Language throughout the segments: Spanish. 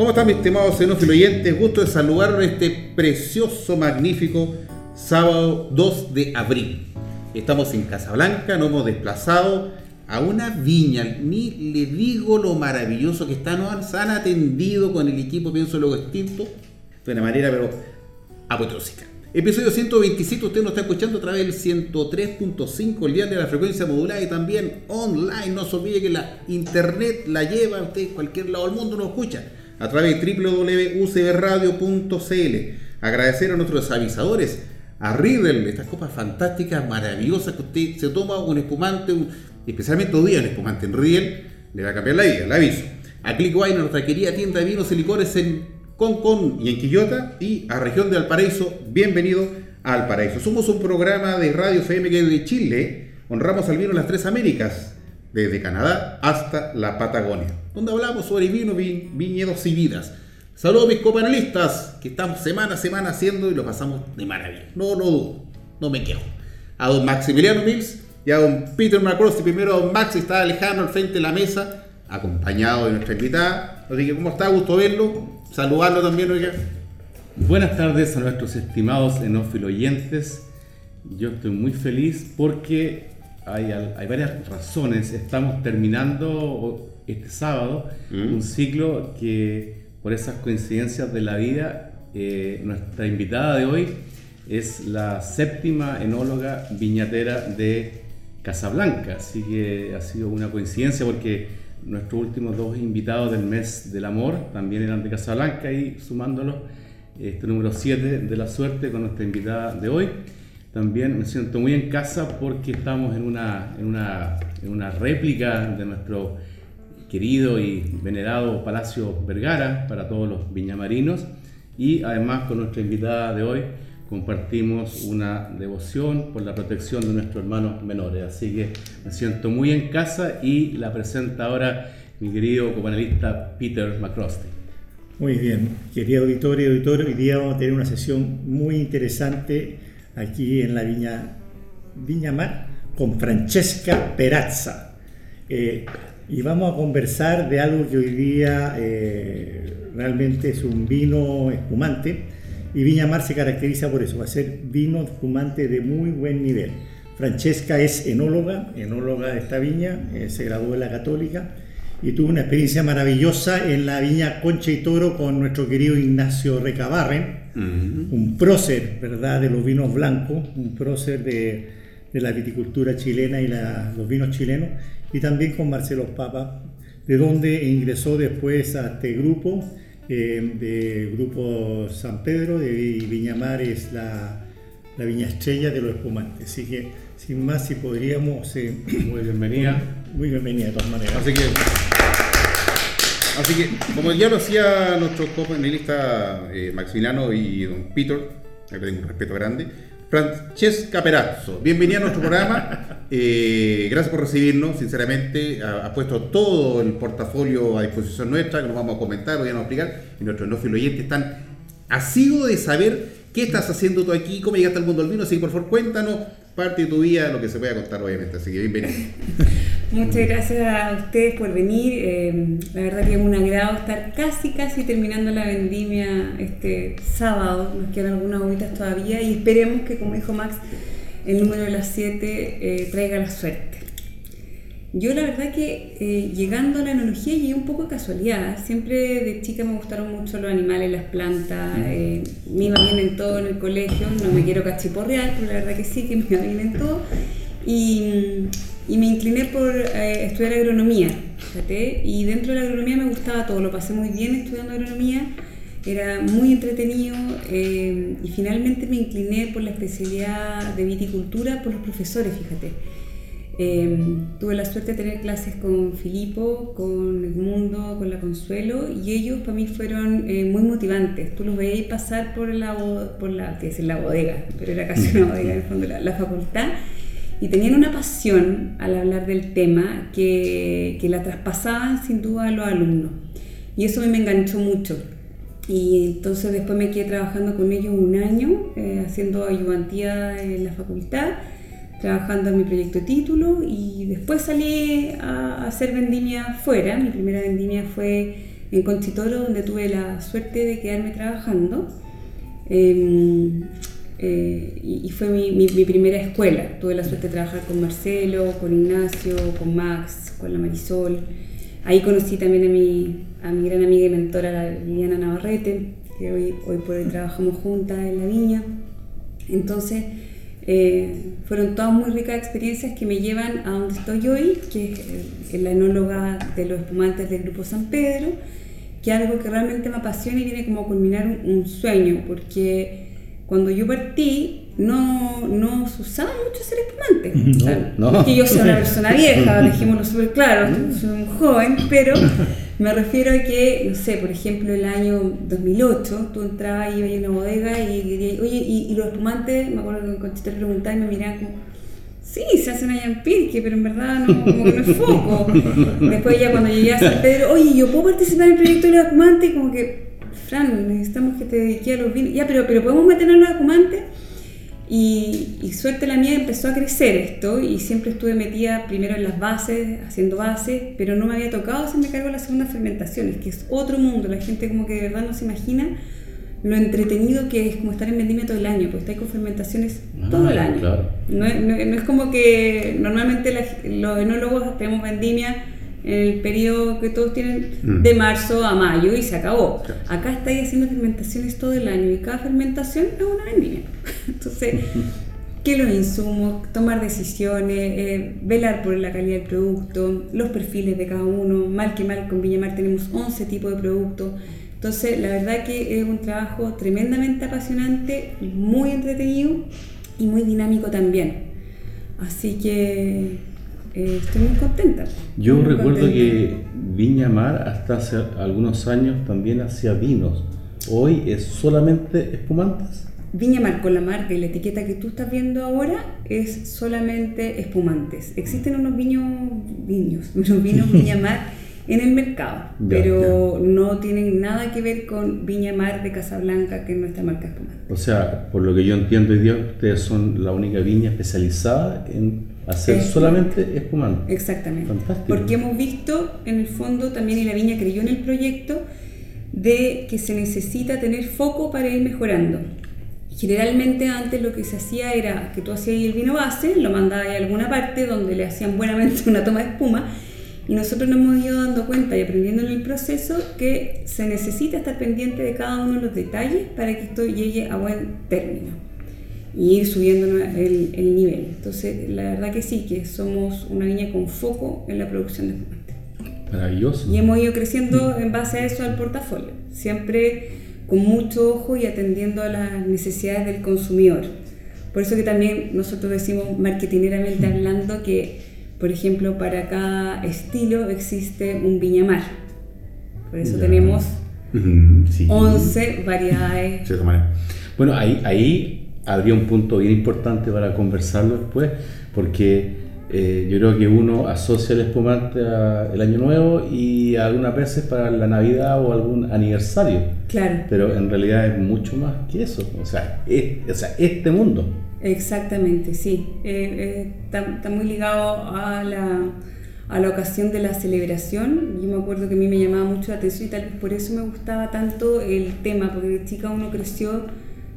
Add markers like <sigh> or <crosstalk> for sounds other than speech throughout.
¿Cómo están mis estimados xenófilos oyentes? Gusto de saludar este precioso, magnífico sábado 2 de abril. Estamos en Casablanca, nos hemos desplazado a una viña. Ni le digo lo maravilloso que está, nos han atendido con el equipo Pienso Luego Extinto de una manera pero apoteósica. Episodio 127, usted nos está escuchando a través del 103.5, el día de la frecuencia modulada y también online. No se olvide que la internet la lleva usted en cualquier lado del mundo, nos escucha a través de www.ucbradio.cl. Agradecer a nuestros avisadores, a Riddle, estas copas fantásticas, maravillosas que usted se toma un espumante, especialmente hoy día un espumante en Riddle, le va a cambiar la vida, le aviso. A Click Wine, nuestra querida tienda de vinos y licores en Concon y en Quillota, y a Región de Alparaíso, bienvenido a Alparaíso. Somos un programa de Radio FM que de Chile honramos al vino en las tres Américas desde Canadá hasta la Patagonia, donde hablamos sobre vino, viñedos y vidas. Saludos a mis copanelistas, que estamos semana a semana haciendo y lo pasamos de maravilla. No lo dudo, no me quejo. A don Maximiliano Mills y a don Peter Macross, primero a don Max está lejano al frente de la mesa, acompañado de nuestra invitada. Así que, ¿cómo está? Gusto verlo. Saludarlo también, oiga. Buenas tardes a nuestros estimados enófilo oyentes. Yo estoy muy feliz porque hay, varias razones. Estamos terminando este sábado mm. un ciclo que por esas coincidencias de la vida, eh, nuestra invitada de hoy es la séptima enóloga viñatera de Casablanca. Así que ha sido una coincidencia porque nuestros últimos dos invitados del mes del amor también eran de Casablanca y sumándolos, este número 7 de la suerte con nuestra invitada de hoy. También me siento muy en casa porque estamos en una, en una, en una réplica de nuestro querido y venerado Palacio Vergara para todos los viñamarinos y además con nuestra invitada de hoy compartimos una devoción por la protección de nuestros hermanos menores. Así que me siento muy en casa y la presenta ahora mi querido copanelista Peter McCrosty. Muy bien, querido auditorio y auditorio, hoy día vamos a tener una sesión muy interesante aquí en la Viña, Viña Mar con Francesca Perazza. Eh, y vamos a conversar de algo que hoy día eh, realmente es un vino espumante y Viña Mar se caracteriza por eso, va a ser vino espumante de muy buen nivel. Francesca es enóloga, enóloga de esta viña, eh, se graduó en la católica y tuvo una experiencia maravillosa en la viña Concha y Toro con nuestro querido Ignacio Recabarren, un prócer, ¿verdad?, de los vinos blancos, un prócer de, la viticultura chilena y los vinos chilenos, y también con Marcelo Papa, de donde ingresó después a este grupo, eh, de Grupo San Pedro, de Viñamar es la, la viña estrella de los espumantes. Así que, sin más, si podríamos... Eh, muy bienvenida. Muy bienvenida de todas maneras. Así que... Así que, como ya lo hacía nuestro copanelista eh, Maximiliano y don Peter, le tengo un respeto grande, Francesca Perazzo, bienvenida a nuestro programa. <laughs> Eh, gracias por recibirnos, sinceramente. Ha, puesto todo el portafolio a disposición nuestra, que nos vamos a comentar, lo vamos a explicar. Y nuestros enófilos oyentes están asidos de saber qué estás haciendo tú aquí, cómo llegaste al mundo del vino. Así que, por favor, cuéntanos parte de tu vida, lo que se pueda contar, obviamente. Así que, bienvenido. <laughs> Muchas gracias a ustedes por venir. Eh, la verdad que es un agrado estar casi, casi terminando la vendimia este sábado. Nos quedan algunas horitas todavía y esperemos que, como dijo Max, el número de las 7 eh, traiga la suerte. Yo la verdad que eh, llegando a la enología llegué un poco de casualidad. Siempre de chica me gustaron mucho los animales, las plantas. me iba bien en todo en el colegio. No me quiero cachiporrear, pero la verdad que sí, que me iba bien en todo. Y y me incliné por eh, estudiar agronomía. Fíjate, y dentro de la agronomía me gustaba todo, lo pasé muy bien estudiando agronomía. era muy entretenido eh, y finalmente me incliné por la especialidad de viticultura por los profesores, fíjate. Eh, tuve la suerte de tener clases con Filipo, con Edmundo, con la Consuelo y ellos para mí fueron eh, muy motivantes. Tú los veías pasar por la, por la, decir, la bodega, pero era casi una bodega en el fondo, la, la facultad y tenían una pasión al hablar del tema que, que, la traspasaban sin duda a los alumnos. Y eso me enganchó mucho. Y entonces después me quedé trabajando con ellos un año, eh, haciendo ayudantía en la facultad trabajando en mi proyecto de título y después salí a hacer vendimia fuera. Mi primera vendimia fue en Conchitoro, donde tuve la suerte de quedarme trabajando. Eh, eh, y, y, fue mi, mi, mi, primera escuela. Tuve la suerte de trabajar con Marcelo, con Ignacio, con Max, con la Marisol. Ahí conocí también a mi, a mi gran amiga y mentora, la Liliana Navarrete, que hoy, hoy por hoy trabajamos juntas en la viña. Entonces, eh, fueron todas muy ricas experiencias que me llevan a donde estoy hoy, que es la enóloga de los espumantes del Grupo San Pedro, que es algo que realmente me apasiona y viene como a culminar un, un sueño, porque cuando yo partí no, no se usaba mucho ser espumante. <laughs> No, o sea, no. no es que yo sea una <laughs> persona vieja, dejémoslo súper claro, soy un joven, pero <laughs> me refiero a que, no sé, por ejemplo, el año 2008, tú entrabas y ibas a una bodega y dirías, oye, ¿y, y los espumantes? Me acuerdo que en Conchita preguntaba y me miraban como, sí, se hacen allá en Pirque, pero en verdad no, como que no es foco. Después ya cuando llegué a San Pedro, oye, ¿yo puedo participar en el proyecto de los espumantes? Como que, Fran, necesitamos que te dediques a los vinos. Ya, pero, pero podemos meternos en los. Y, y, suerte la mía empezó a crecer esto y siempre estuve metida primero en las bases, haciendo bases, pero no me había tocado hacerme cargo de las segundas fermentaciones, que es otro mundo. La gente como que de verdad no se imagina lo entretenido que es como estar en vendimia todo el año, porque estáis con fermentaciones ah, todo el año. Claro. No, no, no, es como que normalmente la, los enólogos tenemos vendimia en el periodo que todos tienen mm. de marzo a mayo y se acabó. Claro. Acá estáis haciendo fermentaciones todo el año y cada fermentación es una vendimia. <laughs> Entonces, <laughs> ¿qué los insumos? Tomar decisiones, eh, velar por la calidad del producto, los perfiles de cada uno. Mal que mal, con Viñamar tenemos 11 tipos de productos. Entonces, la verdad que es un trabajo tremendamente apasionante, muy entretenido y muy dinámico también. Así que eh, estoy muy contenta. Yo muy recuerdo contenta. que Viña Mar hasta hace algunos años también hacía vinos. Hoy es solamente espumantes. Viña Mar con la marca y la etiqueta que tú estás viendo ahora es solamente espumantes. Existen unos viños, viños, <laughs> unos vinos <laughs> Viña Mar en el mercado, Ya, pero no tienen nada que ver con Viña Mar de Casablanca, que es nuestra marca espumante. O sea, por lo que yo entiendo hoy día, ustedes son la única viña especializada en hacer solamente espumante. Exactamente. Fantástico. Porque hemos visto en el fondo también y la viña creyó en el proyecto de que se necesita tener foco para ir mejorando. Generalmente antes lo que se hacía era que tú hacías el vino base, lo mandabas a alguna parte donde le hacían buenamente <laughs> una toma de espuma y nosotros nos hemos ido dando cuenta y aprendiendo en el proceso que se necesita estar pendiente de cada uno de los detalles para que esto llegue a buen término y ir subiendo el, el nivel. Entonces, la verdad que sí, que somos una viña con foco en la producción de espumante. Maravilloso. Y hemos ido creciendo en base a eso al portafolio, siempre con mucho ojo y atendiendo a las necesidades del consumidor. Por eso que también nosotros decimos marketineramente hablando que, por ejemplo, para cada estilo existe un viñamar. Por eso Ya. tenemos sí. 11 variedades. Cierta manera. Bueno, ahí, ahí habría un punto bien importante para conversarlo después, porque eh, yo creo que uno asocia el espumante al año nuevo y algunas veces para la Navidad o algún aniversario, Claro. pero en realidad es mucho más que eso, o sea, es- o sea este mundo. Exactamente, sí. Eh, eh, está, está muy ligado a la, a la ocasión de la celebración. Yo me acuerdo que a mí me llamaba mucho la atención y tal vez por eso me gustaba tanto el tema, porque de chica uno creció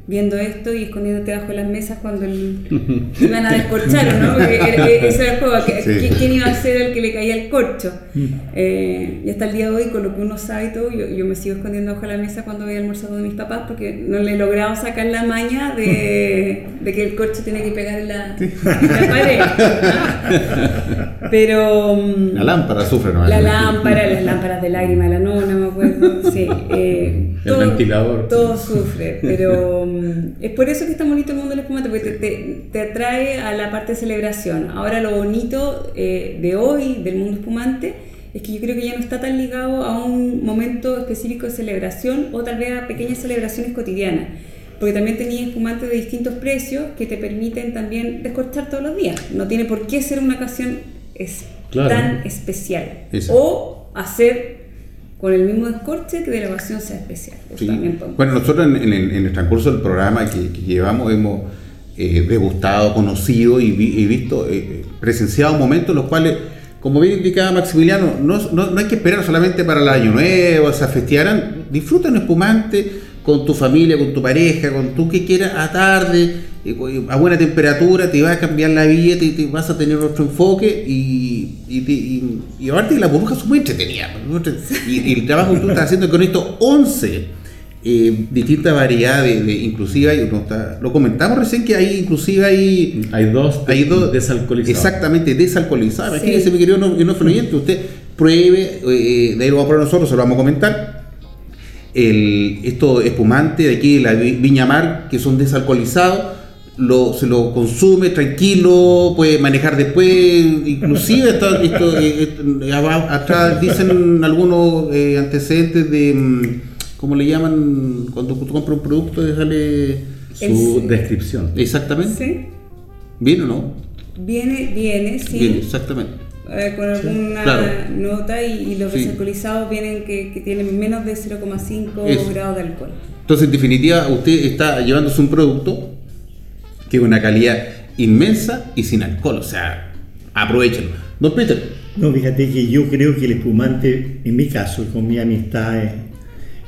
viendo esto y escondiéndote bajo las mesas cuando el, <laughs> iban a descorchar, ¿no? Porque era- era- <laughs> el juego, Sí. ¿quién- ¿quién iba a ser el que le caía el corcho? Mm. Eh, y hasta el día de hoy, con lo que uno sabe y todo, yo, yo me sigo escondiendo bajo la mesa cuando voy a almorzar con mis papás porque no le he logrado sacar la maña de, de que el corcho tiene que pegar en la, <laughs> pared. Pero... mm, La lámpara sufre, ¿no? la lámpara, las lámparas de lágrima, la nona, me acuerdo. Sí, eh, El ventilador. Todo sufre, pero es por eso que está bonito el mundo del espumante, porque te, te- te atrae a la parte de celebración. Ahora, lo bonito eh, de hoy del mundo espumante es que yo creo que ya no está tan ligado a un momento específico de celebración o tal vez a pequeñas celebraciones cotidianas. Porque también tenía espumantes de distintos precios que te permiten también descorchar todos los días. No tiene por qué ser una ocasión es Claro. tan especial. Eso. O hacer con el mismo descorche que de la ocasión sea especial. Sí. Bueno, nosotros en, en el, en el transcurso del programa que, que llevamos hemos eh, degustado, conocido y, vi- y visto, eh, presenciado momentos en los cuales, como bien indicaba Maximiliano, no, no- no hay que esperar solamente para el año nuevo, o sea, festearán, disfruta un espumante con tu familia, con tu pareja, con tú que quieras a tarde, eh, a buena temperatura, te va a cambiar la vida, te, te vas a tener otro enfoque y, y, te- y- y aparte que la burbuja es muy entretenida. muy entre- Y, y el trabajo que tú estás haciendo con estos 11 eh, distintas variedades, de, inclusive hay, uno está- lo comentamos recién que hay inclusive hay, Hay dos, hay dos desalcoholizados. Exactamente, desalcoholizadas. Sí. Imagínese, mi querido no, no oyente, usted pruebe, eh, de ahí lo vamos a probar nosotros, se lo vamos a comentar. El, estos espumantes de aquí de la Vi- Viña Mar, que son desalcoholizados, lo, se lo consume tranquilo, puede manejar después, inclusive esto, esto, eh, eh, aba- atrás dicen algunos eh, antecedentes de, mm, ¿cómo le llaman? Cuando tú compras un producto, déjale Su descripción. exactamente. ¿Sí? ¿Bien o no? Viene, viene, sí. Bien, exactamente. Eh, con alguna claro. nota y, y los Sí. vienen que, que tienen menos de 0,5 Eso. grados de alcohol. Entonces, en definitiva, usted está llevándose un producto que es una calidad inmensa y sin alcohol. O sea, aprovechenlo. Don Peter, No, fíjate que yo creo que el espumante, en mi caso, con mi amistad, eh,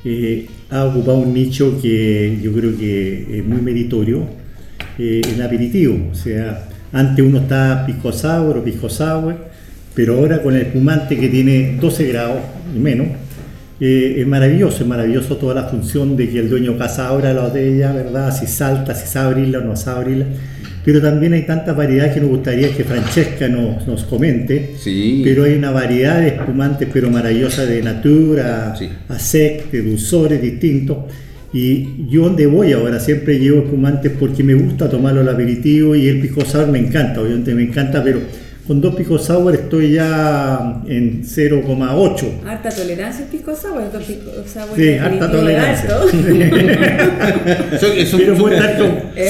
eh, ha ocupado un nicho que yo creo que es muy meritorio, eh, el aperitivo. O sea, antes uno estaba pisco sour o pisco sour, pero ahora con el espumante que tiene 12 grados y menos, eh, es maravilloso, es maravilloso toda la función de que el dueño casa abra la botella, ¿verdad? Si salta, si sabe abrirla o no sabe abrirla. Pero también hay tanta variedad que nos gustaría que Francesca nos, nos comente. Sí. Pero hay una variedad de espumantes, pero maravillosa de natura, Sí. a sec, de dulzores distintos. Y yo donde voy ahora siempre llevo espumantes porque me gusta tomarlo al aperitivo y el pisco sour me encanta, obviamente me encanta, pero con dos pisco sour estoy ya en 0,8. Harta tolerancia al pisco sour, dos pisco sour Sí, harta de tolerancia. <laughs> son, son- Pero son-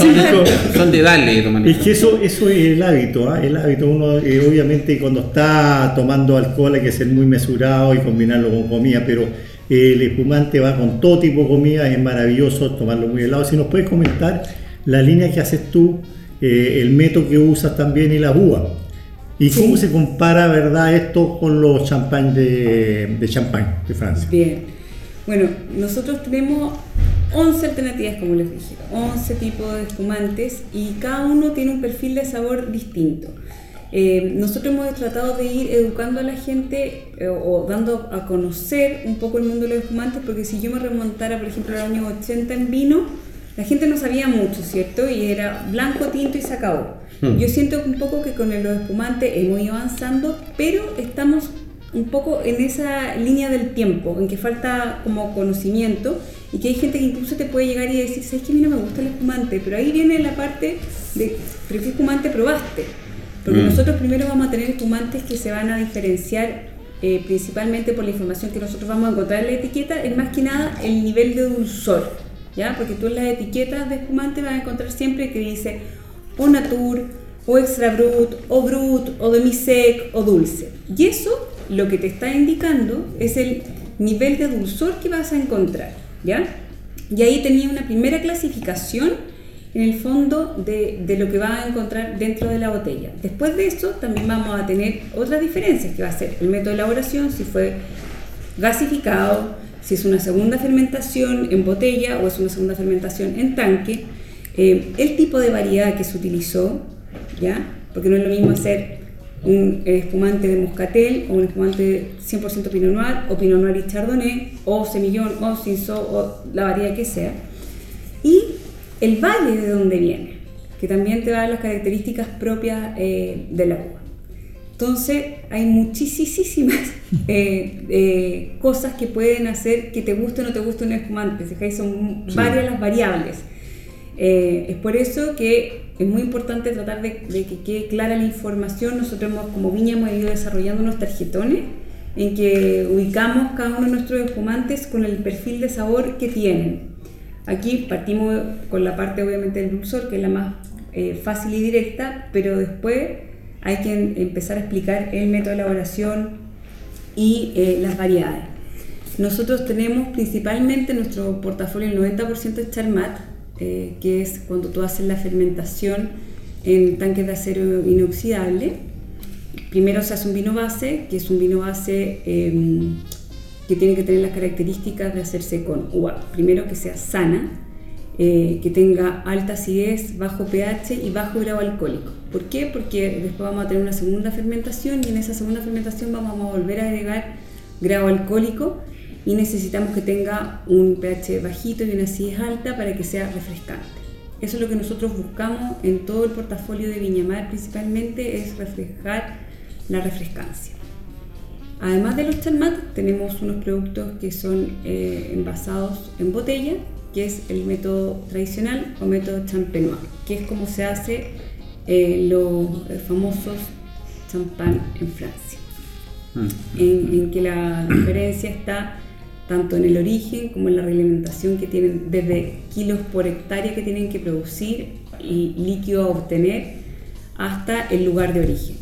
cinco- son de darle, Manuel. Es que eso, eso es el hábito, ¿ah? el hábito. Uno, eh, obviamente, cuando está tomando alcohol hay que ser muy mesurado y combinarlo con comida, pero eh, el espumante va con todo tipo de comida, es maravilloso tomarlo muy helado. Si nos puedes comentar la línea que haces tú, eh, el método que usas también y la búa. ¿Y cómo se compara, verdad, esto con los champán de, de champán de Francia? Bien. Bueno, nosotros tenemos 11 alternativas, como les dije, 11 tipos de espumantes y cada uno tiene un perfil de sabor distinto. Eh, nosotros hemos tratado de ir educando a la gente eh, o dando a conocer un poco el mundo de los espumantes, porque si yo me remontara, por ejemplo, al año 80 en vino, la gente no sabía mucho, ¿cierto? Y era blanco, tinto y se acabó. Hmm. Yo siento un poco que con los espumantes hemos ido avanzando, pero estamos un poco en esa línea del tiempo, en que falta como conocimiento y que hay gente que incluso te puede llegar y decir, ¿sabes que a mí no me gusta el espumante? Pero ahí viene la parte de, ¿pero qué espumante probaste? Porque Mm. nosotros primero vamos a tener espumantes que se van a diferenciar eh, principalmente por la información que nosotros vamos a encontrar en la etiqueta, es más que nada el nivel de dulzor, ¿ya? Porque tú en las etiquetas de espumante vas a encontrar siempre que dice o natur, o extra brut, o brut, o demi-sec, o dulce. Y eso lo que te está indicando es el nivel de dulzor que vas a encontrar, ¿ya? Y ahí tenía una primera clasificación en el fondo de, de lo que vas a encontrar dentro de la botella. Después de eso también vamos a tener otras diferencias, que va a ser el método de elaboración, si fue gasificado, si es una segunda fermentación en botella o es una segunda fermentación en tanque, eh, el tipo de variedad que se utilizó, ¿ya? Porque no es lo mismo hacer un espumante de moscatel o un espumante 100% Pinot Noir o Pinot Noir y Chardonnay o Semillón o Cinsault o la variedad que sea. Y el valle de donde viene, que también te da las características propias eh, de la uva. Entonces hay muchísimas <laughs> eh, eh, cosas que pueden hacer que te guste o no te guste un espumante. Son varias las variables. Es por eso que es muy importante tratar de, que quede clara la información. Nosotros como Viña hemos ido desarrollando unos tarjetones en que ubicamos cada uno de nuestros espumantes con el perfil de sabor que tienen. Aquí partimos con la parte obviamente del dulzor, que es la más eh, fácil y directa, pero después hay que empezar a explicar el método de elaboración y eh, las variedades. Nosotros tenemos principalmente nuestro portafolio el 90% es Charmat, eh, que es cuando tú haces la fermentación en tanques de acero inoxidable. Primero se hace un vino base, que es un vino base em, que tiene que tener las características de hacerse con uva. Primero que sea sana, eh, que tenga alta acidez, bajo pH y bajo grado alcohólico. ¿Por qué? Porque después vamos a tener una segunda fermentación y en esa segunda fermentación vamos a volver a agregar grado alcohólico y necesitamos que tenga un pH bajito y una acidez alta para que sea refrescante. Eso es lo que nosotros buscamos en todo el portafolio de Viñamar, principalmente es reflejar la refrescancia. Además de los Chalmat, tenemos unos productos que son eh, envasados en botella, que es el método tradicional o método champenois, que es como se hace eh, los famosos champán en Francia. Mm. en que la diferencia está tanto en el origen como en la reglamentación que tienen desde kilos por hectárea que tienen que producir y líquido a obtener hasta el lugar de origen.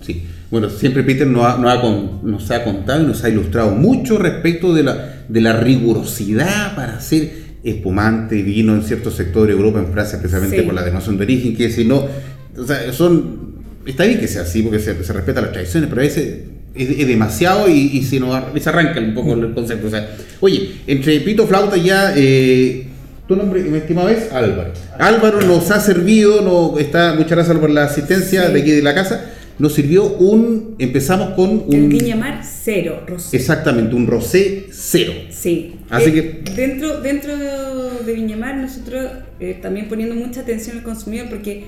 Sí, bueno, siempre Peter nos ha, nos ha, contado y nos ha ilustrado mucho respecto de la, de la rigurosidad para hacer espumante, vino en ciertos sectores de Europa, en Francia, precisamente por la denominación de origen, que si no, o sea, son, está bien que sea así porque se, se respeta las tradiciones, pero a veces es, demasiado y, se nos arranca un poco el concepto. O sea, oye, entre pito, flauta ya, eh, tu nombre, mi estimado es Álvaro. Álvaro nos ha servido, no, está, muchas gracias por la asistencia de aquí de la casa. Nos sirvió un, empezamos con un... El Viñamar cero, rosé. Exactamente, un rosé cero. Sí. Así eh, que... Dentro, dentro de Viñamar nosotros eh, también poniendo mucha atención al consumidor porque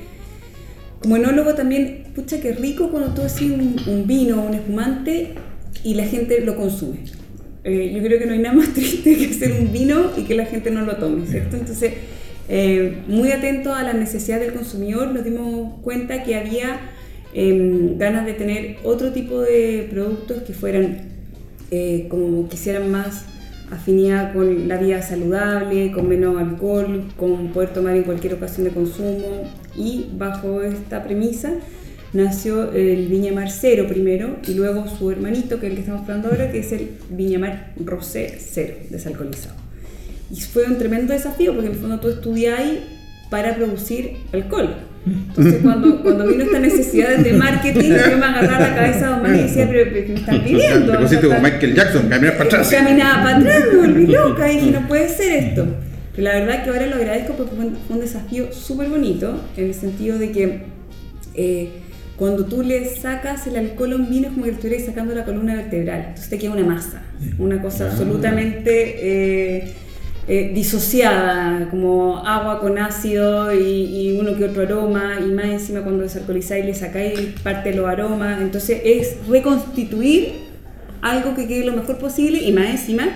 como enólogo también, pucha, que rico cuando tú haces un, vino o un espumante y la gente lo consume. Eh, yo creo que no hay nada más <laughs> triste que hacer un vino y que la gente no lo tome, ¿cierto? Entonces, eh, muy atento a la necesidad del consumidor, nos dimos cuenta que había em, ganas de tener otro tipo de productos que fueran eh, como quisieran más afinidad con la vida saludable, con menos alcohol, con poder tomar en cualquier ocasión de consumo y bajo esta premisa nació el Viñamar Cero primero y luego su hermanito, que es el que estamos hablando ahora, que es el Viñamar Rosé Cero, desalcoholizado. Y fue un tremendo desafío porque en el fondo tú estudias ahí para producir alcohol. Entonces, cuando, cuando vino esta necesidad de marketing, yo me agarraba la cabeza a Don Mario y decía, pero, ¿qué me están pidiendo? Te pusiste como Michael Jackson, caminaba para atrás. Caminaba para atrás, me volví loca y dije, no puede ser esto. Pero la verdad que ahora lo agradezco porque fue un, desafío súper bonito, en el sentido de que eh, cuando tú le sacas el alcohol a un vino es como que le estuvieras sacando la columna vertebral. Entonces te queda una masa, una cosa absolutamente... Eh, eh, disociada, como agua con ácido y, uno que otro aroma, y más encima cuando desalcoholizáis le sacáis parte de los aromas. Entonces es reconstituir algo que quede lo mejor posible y más encima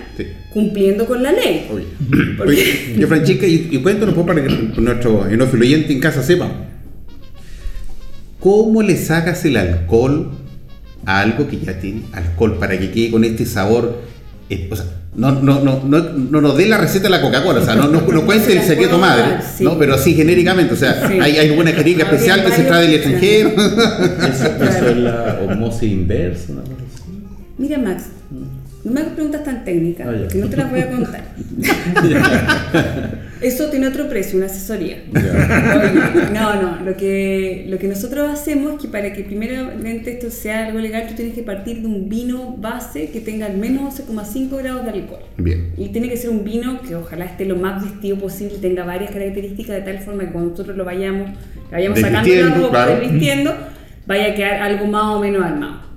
cumpliendo con la ley. <clears throat> Oye. yo, Francesca, y, cuéntanos para que nuestro enófilo oyente en casa sepa. ¿Cómo le sacas el alcohol a algo que ya tiene alcohol para que quede con este sabor? Eh, o sea, no, no, no, no, no nos dé la receta de la Coca-Cola, o sea, no, no, no <laughs> cuente el secreto madre, ¿no? pero sí genéricamente, o sea, hay, hay una especial que se trae del extranjero. Eso, es la osmosis inversa, ¿no? Mira, Max, no me hagas preguntas tan técnicas, ah, que no te las voy a contar. <laughs> Eso tiene otro precio, una asesoría. No, no, lo que, lo que nosotros hacemos es que para que primeramente esto sea algo legal, tú tienes que partir de un vino base que tenga al menos 11,5 grados de alcohol. Bien. Y tiene que ser un vino que ojalá esté lo más vestido posible, tenga varias características de tal forma que cuando nosotros lo vayamos, lo vayamos sacando claro. vaya a quedar algo más o menos armado.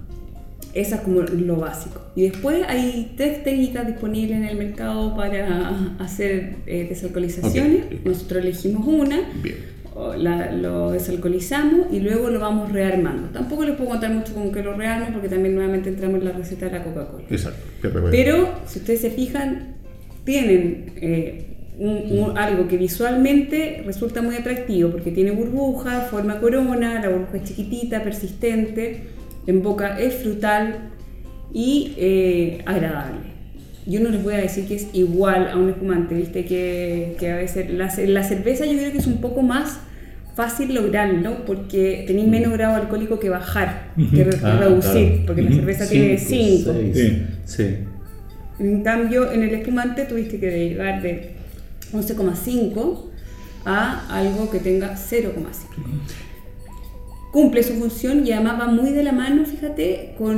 Esa es como lo básico. Y después hay tres técnicas disponibles en el mercado para hacer eh, desalcoholizaciones. Nosotros elegimos una, la- lo desalcoholizamos y luego lo vamos rearmando. Tampoco les puedo contar mucho con que lo rearmo porque también nuevamente entramos en la receta de la Coca-Cola. Exacto. Pero si ustedes se fijan, tienen eh, un- un- algo que visualmente resulta muy atractivo porque tiene burbuja, forma corona, la burbuja es chiquitita, persistente, en boca es frutal y eh, agradable. Yo no les voy a decir que es igual a un espumante, viste que, que a veces la, ce- la cerveza yo creo que es un poco más fácil lograrlo porque tenéis menos grado alcohólico que bajar, que Ah, reducir, claro. porque la cerveza tiene 5. seis. Sí. Sí. En cambio, en el espumante tuviste que llegar de 11,5 a algo que tenga 0,5. Cumple su función y además va muy de la mano, fíjate, con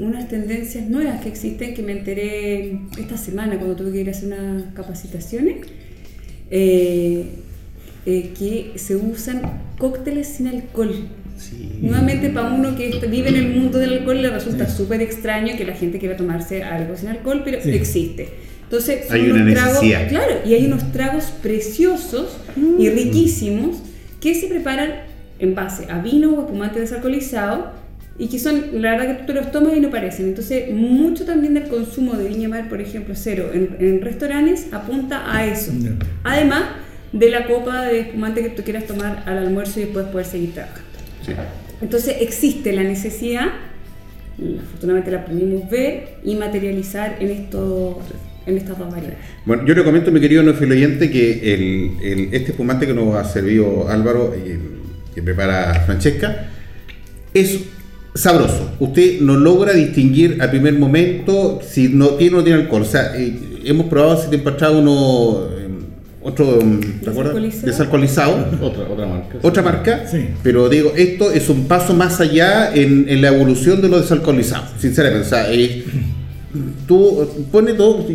unas tendencias nuevas que existen que me enteré esta semana cuando tuve que ir a hacer unas capacitaciones, eh, eh, que se usan cócteles sin alcohol. Nuevamente para uno que vive en el mundo del alcohol le resulta súper extraño que la gente quiera tomarse algo sin alcohol, pero Sí. existe. Entonces, son Hay unos una tragos, claro, y hay unos tragos preciosos y Mm. riquísimos que se preparan en base a vino o espumante desalcoholizado y que son, la verdad que tú los tomas y no parecen. Entonces, mucho también del consumo de Viña Mar, por ejemplo, cero, en, en restaurantes apunta a eso. Además de la copa de espumante que tú quieras tomar al almuerzo y después poder seguir trabajando. Sí. Entonces existe la necesidad, afortunadamente la pudimos ver y materializar en, esto, en estas dos variedades. Bueno, yo le comento, mi querido no oyente, que el, el- este espumante que nos ha servido Álvaro, y el que prepara Francesca, es sabroso. Usted no logra distinguir al primer momento si no tiene o no tiene alcohol. O sea, eh, hemos probado si te empachado uno, eh, otro, ¿te acuerdas? Desalcoholizado. <laughs> Otra, otra marca. Otra marca, Sí. pero digo, esto es un paso más allá en, en la evolución de lo desalcoholizado, sinceramente. O sea, eh, tú pones todo.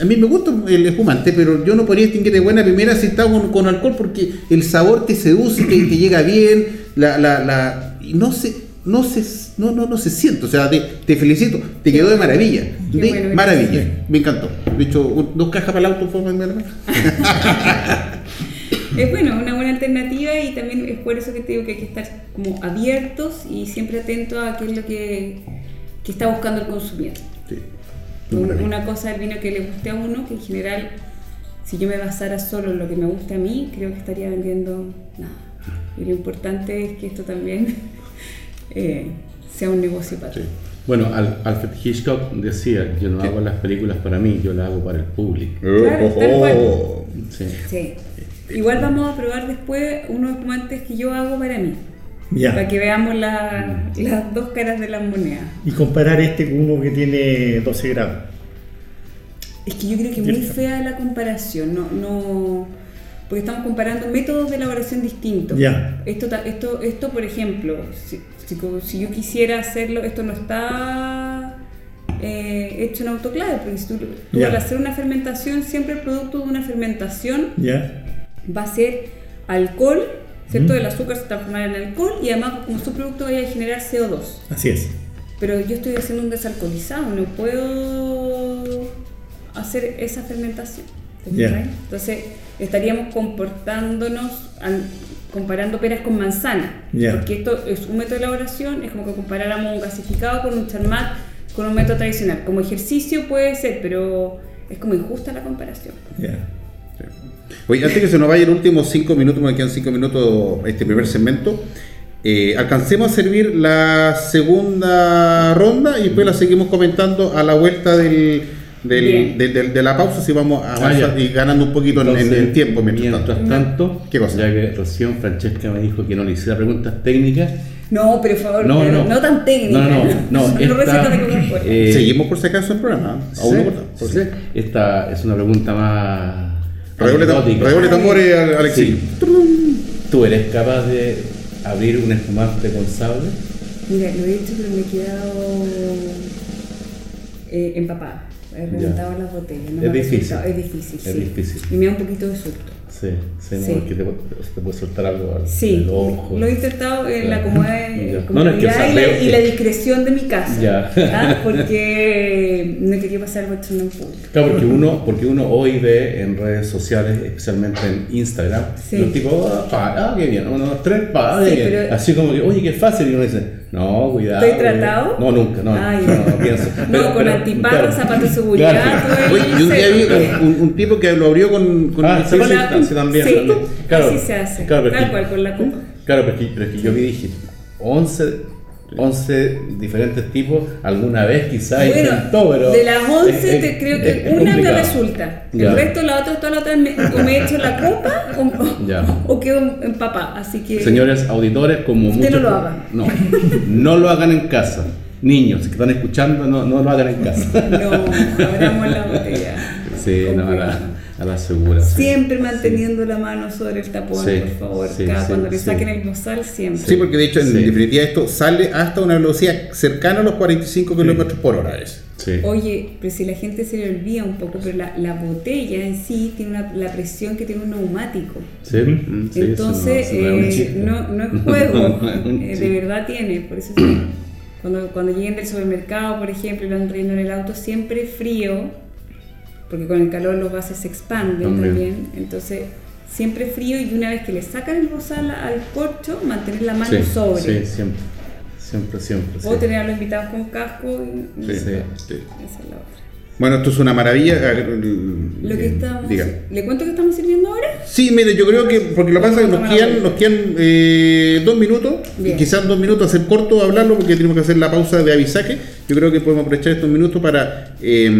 A mí me gusta el espumante, pero yo no podría distinguir de buena primera si está con, con alcohol porque el sabor te seduce, te, te llega bien, la, la, la, y no se, no se, no, no, no se siente. O sea, te, te felicito, te quedó de maravilla, Qué de bueno, maravilla, me encantó. De hecho, dos cajas para el auto, forma de <laughs> Es bueno, una buena alternativa y también es por eso que te digo que hay que estar como abiertos y siempre atentos a qué es lo que, que está buscando el consumidor. Sí. Una cosa del vino que le guste a uno, que en general, si yo me basara solo en lo que me guste a mí, creo que estaría vendiendo nada. Y lo importante es que esto también <laughs> eh, sea un negocio para Sí. todos. Bueno, Al- Alfred Hitchcock decía, yo no hago las películas para mí, yo las hago para el público. Claro, tal cual. Oh, Sí. Sí. Igual vamos a probar después unos espumantes que yo hago para mí. Ya. Para que veamos la- las dos caras de la moneda. Y comparar este con uno que tiene 12 grados. Es que yo creo que es muy fea la comparación, no, no, porque estamos comparando métodos de elaboración distintos. Ya. Esto, esto, esto, por ejemplo, si, si co- si yo quisiera hacerlo, esto no está eh, hecho en autoclave, porque si tú, tú al hacer una fermentación, siempre el producto de una fermentación ¿Ya? va a ser alcohol, ¿cierto? El azúcar se transformará en alcohol y además como su producto va a generar CO2. Así es. Pero yo estoy haciendo un desalcoholizado, no puedo hacer esa fermentación. ¿te Ya. fijas? Entonces estaríamos comportándonos al- comparando peras con manzana. Ya. Porque esto es un método de elaboración, es como que comparáramos un gasificado con un charmat con un método tradicional. Como ejercicio puede ser, pero es como injusta la comparación. Ya. Oye, antes que se nos vaya el último cinco minutos, me quedan cinco minutos este primer segmento. eh, alcancemos a servir la segunda ronda y después la seguimos comentando a la vuelta del, del- de, de- de la pausa si vamos a Ah, y ganando un poquito en- en, Entonces, en tiempo mientras, tanto. tanto, ¿Qué cosa? ya que recién Francesca me dijo que no le hiciera preguntas técnicas, No, pero por favor, No, pero no. tan técnica. No, no, no, <laughs> No esta, eh, Seguimos por si acaso el programa. Aún no Sí, cortamos. sí. Esta es una pregunta más, Redoble, tam- redoble tambores al, al exilio. Sí. ¿Tú eres capaz de abrir un espumante con sable? Mira, lo he hecho, pero me he quedado eh, empapada. He reventado las botellas. no Es difícil. Es difícil, Es sí. difícil. Y me da un poquito de susto. Sí, sí, no, Sí. porque te, te puede soltar algo al Sí, al ojo. lo he intentado en la <laughs> Ya. comodidad Ya. comodidad No, no, es que y, la, y la discreción de mi casa. Ya. ¿ah? <laughs> Porque no quería pasar algo esto en público. Claro, porque uno, porque uno hoy ve en redes sociales, especialmente en Instagram, Sí. los tipos, ah, pa, ah, qué bien, uno, dos, tres, pa, qué bien. pero- así como que, oye, qué fácil, y uno dice, no, cuidado. ¿Estoy cuidado". tratado? No, nunca, no, Ah, no, no, no pienso. No, con antiparra, zapatos de seguridad, Claro. Oye, yo un día vi un, un tipo que lo abrió con. con Ah, sí, la- sí, también, sí, también. Claro, así se hace. claro, Tal cual, con la copa. Claro, pero es que, pero es que yo vi dije 11, 11 diferentes tipos, alguna vez quizás Bueno, intentó, pero. de las 11 es- es- te creo que es una complicado. resulta. Ya. El resto, la otra, toda la otra, me, o me echo la copa o, Ya. o quedo empapada. Así que. Señores auditores, como Usted muchos. no lo haga. No, no lo hagan en casa. Niños que están escuchando, no, no lo hagan en casa. No, abramos la botella. Sí, Con no, a la, segura. sí. Siempre manteniendo la mano sobre el tapón, Sí, por favor. sí, Cada- sí, cuando le sí. saquen el bozal, siempre. Sí, porque de hecho, en Sí. definitiva, esto sale hasta una velocidad cercana a los 45 kilómetros por hora. Es. Sí. Oye, pero si la gente se le olvida un poco, pero la, la botella en sí tiene una- la presión que tiene un neumático. Sí, sí, Entonces, no, eso no es un eh, no, no es juego, <laughs> eh, de verdad tiene. Por eso sí, <clears throat> cuando, cuando lleguen del supermercado, por ejemplo, y lo han trayendo en el auto, siempre frío, porque con el calor los gases se expanden También. también. Entonces, siempre frío y una vez que le sacan el bozal al corcho, mantener la mano Sí, sobre. Sí, siempre. Siempre, siempre. O sí. tener a los invitados con casco. Y, Sí, Esa Sí. sí. es la otra. Bueno, esto es una maravilla. Lo que eh, estamos, diga. ¿Le cuento qué estamos sirviendo ahora? Sí, mire, yo creo que, porque lo que pasa es que nos quedan, nos quedan eh, dos minutos, y quizás dos minutos hacer corto hablarlo, porque tenemos que hacer la pausa de avisaje. Yo creo que podemos aprovechar estos minutos para eh,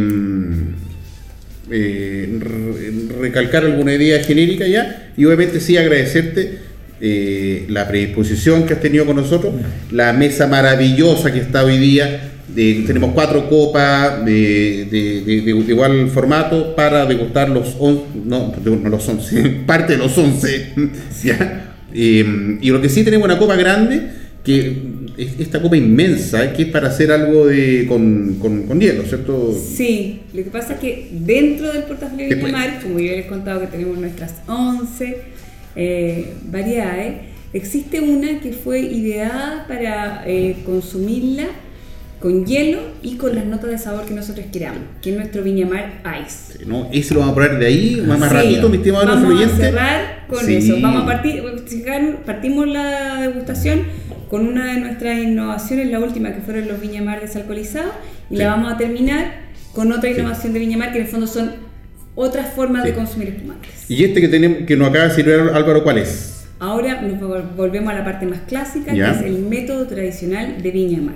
eh, re- recalcar alguna idea genérica ya, y obviamente sí agradecerte eh, la predisposición que has tenido con nosotros, la mesa maravillosa que está hoy día. tenemos cuatro copas de, igual formato para degustar los 11, no, no los 11, <laughs> parte de los 11. <laughs> ¿ya? Eh, y lo que sí tenemos una copa grande, que esta copa inmensa, que es para hacer algo de, con, con, con hielo, ¿cierto? Sí, lo que pasa es que dentro del portafolio de. Viñamar, como yo les he contado que tenemos nuestras 11 eh, variedades, existe una que fue ideada para eh, consumirla con hielo y con las notas de sabor que nosotros queramos, que es nuestro Viñamar Ice. ¿no? Ese lo vamos a poner de ahí, más, más Sí, ratito, mi estimado Vamos a cerrar con Sí. eso. Vamos a partir, partimos la degustación con una de nuestras innovaciones, la última que fueron los Viñamar desalcoholizados, y Sí. la vamos a terminar con otra Sí. innovación de Viñamar que en el fondo son otras formas Sí. de consumir espumantes. Y este que tenemos, que nos acaba de servir Álvaro, ¿cuál es? Ahora nos vol- volvemos a la parte más clásica, Ya. que es el método tradicional de Viñamar,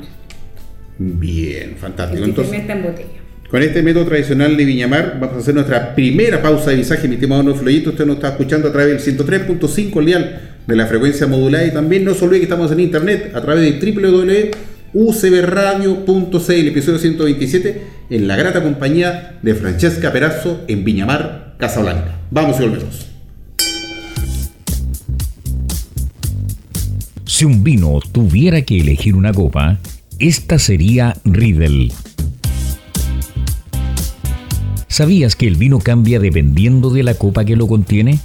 Bien, el fantástico. que Entonces, en botella. con este método tradicional de Viñamar, vamos a hacer nuestra primera pausa de visaje, mi estimado Floyito. Usted nos está escuchando a través del 103.5 el dial de la frecuencia modulada y también no se olvide que estamos en internet a través de www.ucbradio.cl, episodio 127, en la grata compañía de Francesca Perazzo en Viñamar, Casablanca. Vamos y volvemos. Si un vino tuviera que elegir una copa, esta sería Riedel. ¿Sabías que el vino cambia dependiendo de la copa que lo contiene?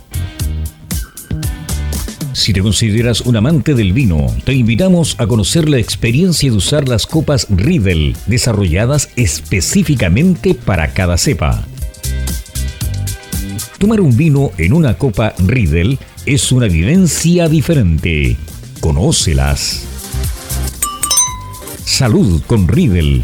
Si te consideras un amante del vino, te invitamos a conocer la experiencia de usar las copas Riedel, desarrolladas específicamente para cada cepa. Tomar un vino en una copa Riedel es una vivencia diferente. Conócelas. Salud con Riedel.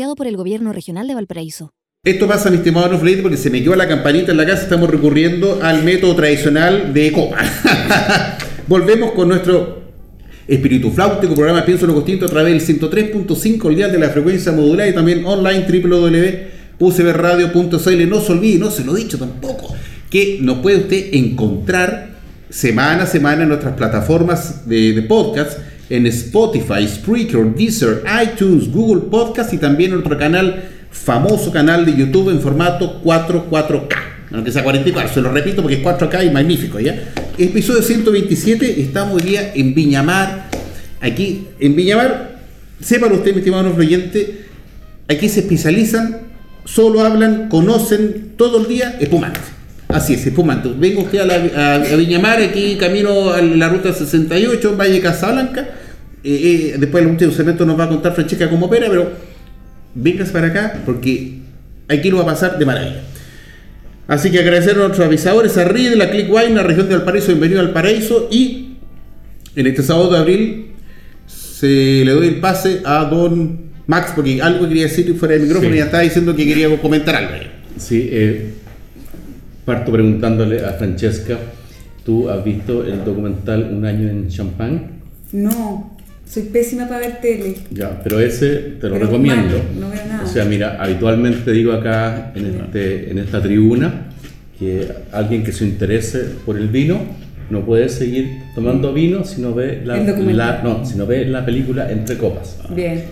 por el Gobierno Regional de Valparaíso. Esto pasa, mi estimado no Fleite, porque se me quedó la campanita en la casa. Estamos recurriendo al método tradicional de copa. <laughs> Volvemos con nuestro espíritu flautico, programa Pienso lo Costinto a través del 103.5 el día de la frecuencia modular y también online www.ucbradio.cl. No se olvide, no se lo he dicho tampoco, que nos puede usted encontrar semana a semana en nuestras plataformas de podcast, en Spotify, Spreaker, Deezer, iTunes, Google Podcast y también nuestro canal, famoso canal de YouTube en formato 44K. Aunque sea 44, se lo repito porque es 4K y magnífico, ¿ya? Episodio 127, estamos hoy día en Viñamar. Aquí, en Viñamar, sepan ustedes, mi estimado oyente, aquí se especializan, solo hablan, conocen todo el día espumantes. Así es, espumante. Vengo usted a, a Viñamar, aquí camino a la ruta 68, Valle Casablanca. Eh, eh, después el último segmento nos va a contar Francesca cómo opera, pero vengas para acá porque aquí lo va a pasar de maravilla. Así que agradecer a nuestros avisadores, a RID, la Clickwine, la región de Valparaíso, bienvenido al Paraíso. Y en este sábado de abril se le doy el pase a don Max, porque algo quería decir fuera del micrófono Sí. y ya estaba diciendo que quería comentar algo. Sí, eh, parto preguntándole a Francesca, ¿tú has visto el documental Un año en Champagne? No, soy pésima para ver tele. Ya, pero ese te lo Pero recomiendo. mal, no veo nada. O sea, mira, habitualmente digo acá en, este, en esta tribuna que alguien que se interese por el vino no puede seguir tomando vino si no ve la, la- no, si no ve la película Entre Copas. Bien.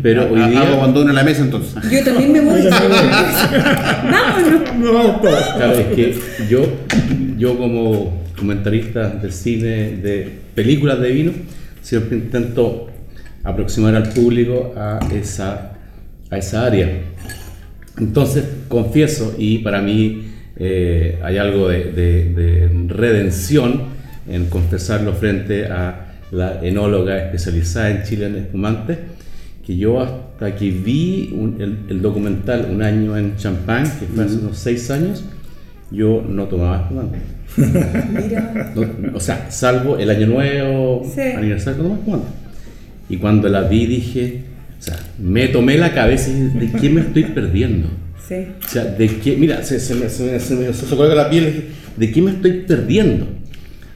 Pero hoy Hago día, abandono la mesa entonces. Yo también me voy. <laughs> Vámonos. <laughs> No claro, es que yo, yo como comentarista de cine, de películas de vino, siempre intento aproximar al público a esa, a esa área. Entonces, confieso, y para mí eh, hay algo de, de- de redención en confesarlo frente a la enóloga especializada en Chile en espumantes, que yo hasta que vi un- el, el documental Un año en Champagne, que fue hace unos seis años, yo no tomaba espumante. Mira. No, o sea, salvo el año nuevo, Sí. aniversario, no espumante. Y cuando la vi dije, o sea, me tomé la cabeza y dije, ¿de qué me estoy perdiendo? Sí. O sea, ¿de qué? Mira, se, se me, se, me, se me- se me la piel. dije, ¿De qué me estoy perdiendo?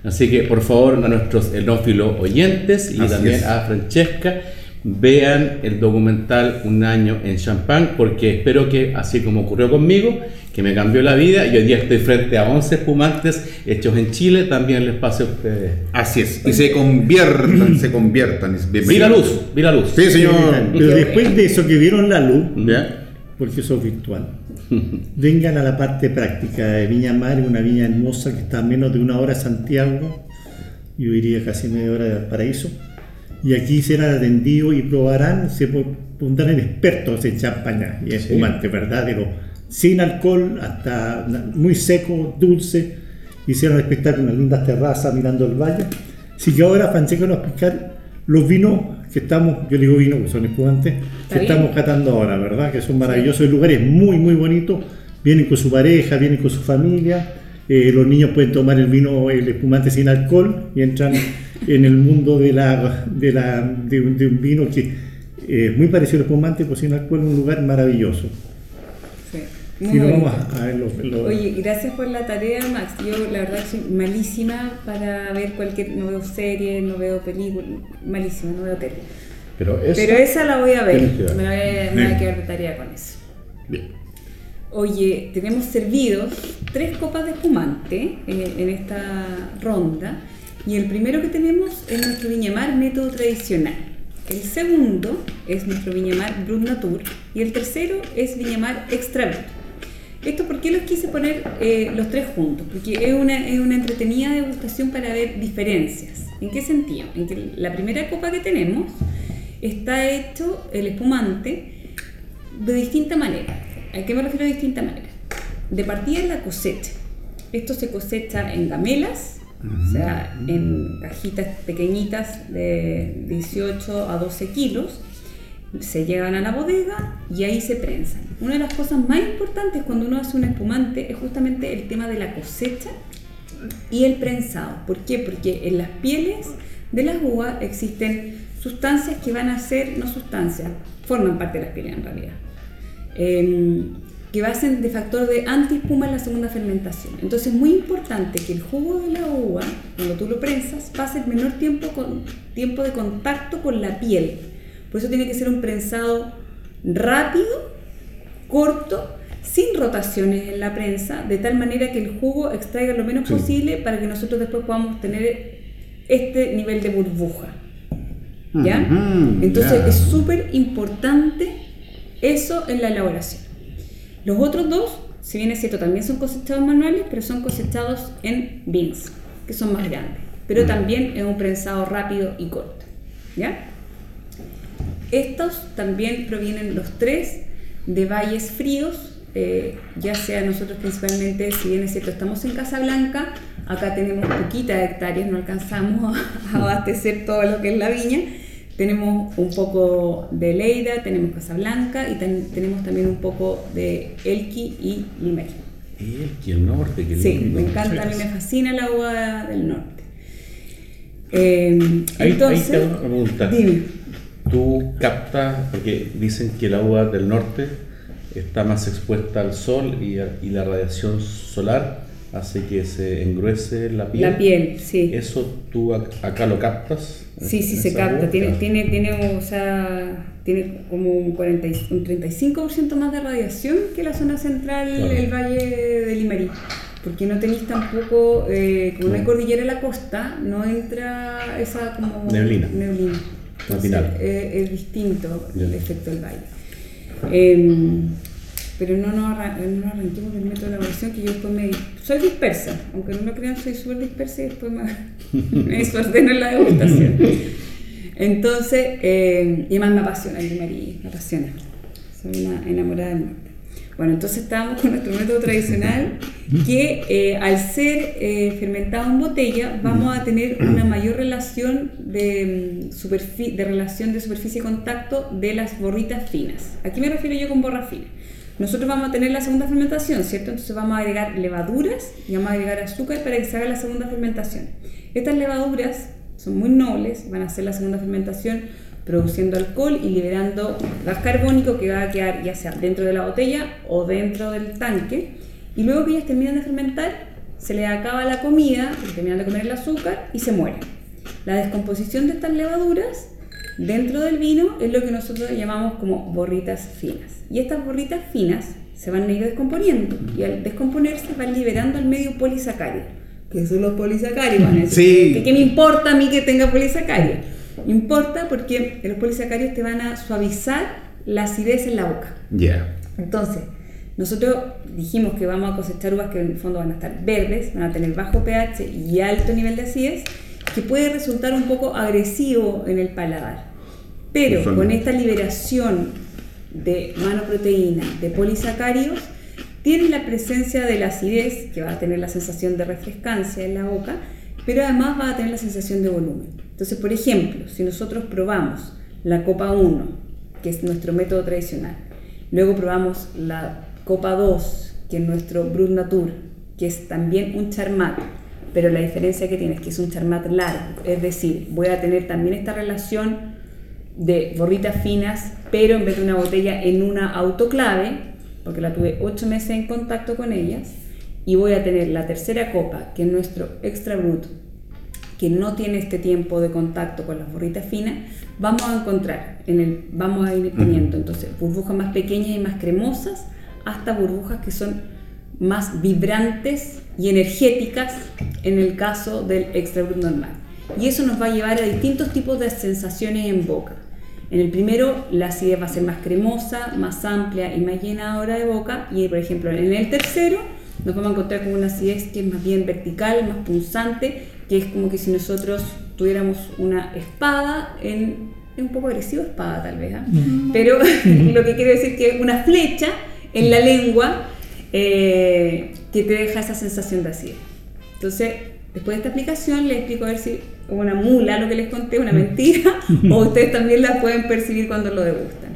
Así que, por favor, a nuestros enófilos oyentes y Así también es. a Francesca, vean el documental Un año en Champagne, porque espero que, así como ocurrió conmigo, que me cambió la vida y hoy día estoy frente a 11 espumantes hechos en Chile, también les pase a ustedes. Así es. Y se conviertan, se conviertan. Vi la luz, vi la luz. Sí, señor. Pero después de eso que vieron la luz, ¿Ya? porque eso es virtual, vengan a la parte práctica de Viña Mar, una viña hermosa que está a menos de una hora de Santiago, yo diría casi media hora de Paraíso, y aquí serán atendidos y probarán, se pon- pondrán expertos en champaña y espumante, ¿verdad? De sin alcohol hasta muy seco, dulce, hicieron espectáculo, unas lindas terrazas mirando el valle. Así que ahora Francesco nos va a explicar los vinos que estamos, yo digo vino, que son espumantes, que bien. estamos catando ahora, ¿verdad? Que son maravillosos, el lugar es muy, muy bonito, vienen con su pareja, vienen con su familia, eh, los niños pueden tomar el vino, el espumante sin alcohol y entran <laughs> en el mundo de, la, de, la, de, un, de un vino que eh, es muy parecido al espumante, pues sin alcohol, un lugar maravilloso. Sí. Vamos a, ver los- Oye, gracias por la tarea, Max. Yo la verdad soy malísima para ver cualquier, no veo series, no veo películas, malísima, no veo tele. Pero, esa la voy a ver. Voy a, me voy a quedar de tarea con eso. Bien. Oye, tenemos servidos tres copas de espumante eh, en esta ronda. Y el primero que tenemos es nuestro Viñamar método tradicional. El segundo es nuestro Viñamar Brut Natur. Y el tercero es Viñamar Extra Brut. Esto, ¿por qué los quise poner eh, los tres juntos? Porque es una, es una entretenida degustación para ver diferencias. ¿En qué sentido? En que la primera copa que tenemos está hecho el espumante de distinta manera. ¿A qué me refiero de distinta manera? De partida en la cosecha. Esto se cosecha en gamelas, o sea, en cajitas pequeñitas de 18 a 12 kilos. Se llevan a la bodega y ahí se prensan. Una de las cosas más importantes cuando uno hace un espumante es justamente el tema de la cosecha y el prensado. ¿Por qué? Porque en las pieles de las uvas existen sustancias que van a ser, no sustancias, forman parte de las pieles en realidad, em, que hacen de factor de antiespuma en la segunda fermentación. Entonces es muy importante que el jugo de la uva, cuando tú lo prensas, pase el menor tiempo, con, tiempo de contacto con la piel. Por eso tiene que ser un prensado rápido, corto, sin rotaciones en la prensa, de tal manera que el jugo extraiga lo menos Sí. posible para que nosotros después podamos tener este nivel de burbuja. ¿Ya? Entonces ya. es súper importante eso en la elaboración. Los otros dos, si bien es cierto, también son cosechados manuales, pero son cosechados en bins, que son más grandes. Pero también es un prensado rápido y corto. ¿Ya? Estos también provienen los tres de valles fríos, eh, ya sea nosotros principalmente, si bien es cierto, estamos en Casablanca, acá tenemos poquitas hectáreas, no alcanzamos <laughs> a abastecer todo lo que es la viña. Tenemos un poco de Leida, tenemos Casablanca y tenemos también un poco de Elqui y Limeri. El, el norte, que Sí, lindo. me encanta, a mí me fascina la uva del norte. Eh, Ahí, entonces, ahí te hago una pregunta. dime. Tú captas, porque dicen que el agua del norte está más expuesta al sol y, a- y la radiación solar hace que se engruese la piel. La piel, sí. ¿Eso tú ac- acá lo captas? Sí, sí, ¿En se capta. agua? Tiene, tiene, tiene, o sea, tiene como un, 40, y- un 35% más de radiación que la zona central, Claro. el valle de Limarí. Porque no tenéis tampoco, eh, como no hay cordillera en la costa, no entra esa como Neblina. neblina. Matinal. eh, es distinto el efecto del valle. Em, pero no nos, arran- no arranquemos del método de elaboración que yo después me... Soy dispersa, aunque no lo crean, soy súper dispersa y después me, <laughs> me desordeno en la degustación. Entonces, eh, y además me apasiona el María, me apasiona. Soy una enamorada del norte. Bueno, entonces estábamos con nuestro método tradicional que eh, al ser eh, fermentado en botella vamos a tener una mayor relación de, mm, de relación de superficie y contacto de las borritas finas. Aquí me refiero yo con borra fina. Nosotros vamos a tener la segunda fermentación, ¿cierto? Entonces vamos a agregar levaduras y vamos a agregar azúcar para que se haga la segunda fermentación. Estas levaduras son muy nobles, van a hacer la segunda fermentación produciendo alcohol y liberando gas carbónico que va a quedar ya sea dentro de la botella o dentro del tanque. Y luego que ellas terminan de fermentar, se les acaba la comida, terminan de comer el azúcar y se mueren. La descomposición de estas levaduras dentro del vino es lo que nosotros llamamos como borritas finas. Y estas borritas finas se van a ir descomponiendo y al descomponerse van liberando el medio polisacárido. ¿Qué son los polisacáridos? Sí. ¿Qué, qué me importa a mí que tenga polisacáridos? Importa porque los polisacáridos te van a suavizar la acidez en la boca. Ya. Entonces, nosotros dijimos que vamos a cosechar uvas que en el fondo van a estar verdes, van a tener bajo pH y alto nivel de acidez, que puede resultar un poco agresivo en el paladar. Pero con esta liberación de manoproteína, de polisacáridos, tiene la presencia de la acidez, que va a tener la sensación de refrescancia en la boca, pero además va a tener la sensación de volumen. Entonces, por ejemplo, si nosotros probamos la copa 1, que es nuestro método tradicional, luego probamos la copa 2, que es nuestro Brut Natur, que es también un charmat, pero la diferencia que tiene es que es un charmat largo, es decir, voy a tener también esta relación de borritas finas, pero en vez de una botella en una autoclave, porque la tuve 8 meses en contacto con ellas, y voy a tener la tercera copa, que es nuestro extra brut, que no tiene este tiempo de contacto con las borritas finas, vamos a encontrar, en el, vamos a ir teniendo entonces burbujas más pequeñas y más cremosas, hasta burbujas que son más vibrantes y energéticas en el caso del extra brut normal. Y eso nos va a llevar a distintos tipos de sensaciones en boca. En el primero, la acidez va a ser más cremosa, más amplia y más llenadora de boca. Y, por ejemplo, en el tercero, nos vamos a encontrar con una acidez que es más bien vertical, más punzante, que es como que si nosotros tuviéramos una espada en. Un poco agresivo espada, tal vez, ¿ah? pero <laughs> <laughs> lo que quiero decir que es una flecha en la lengua eh, que te deja esa sensación de acidez. Entonces, después de esta explicación, les explico a ver si una mula lo que les conté, una mentira, <laughs> o ustedes también la pueden percibir cuando lo degustan.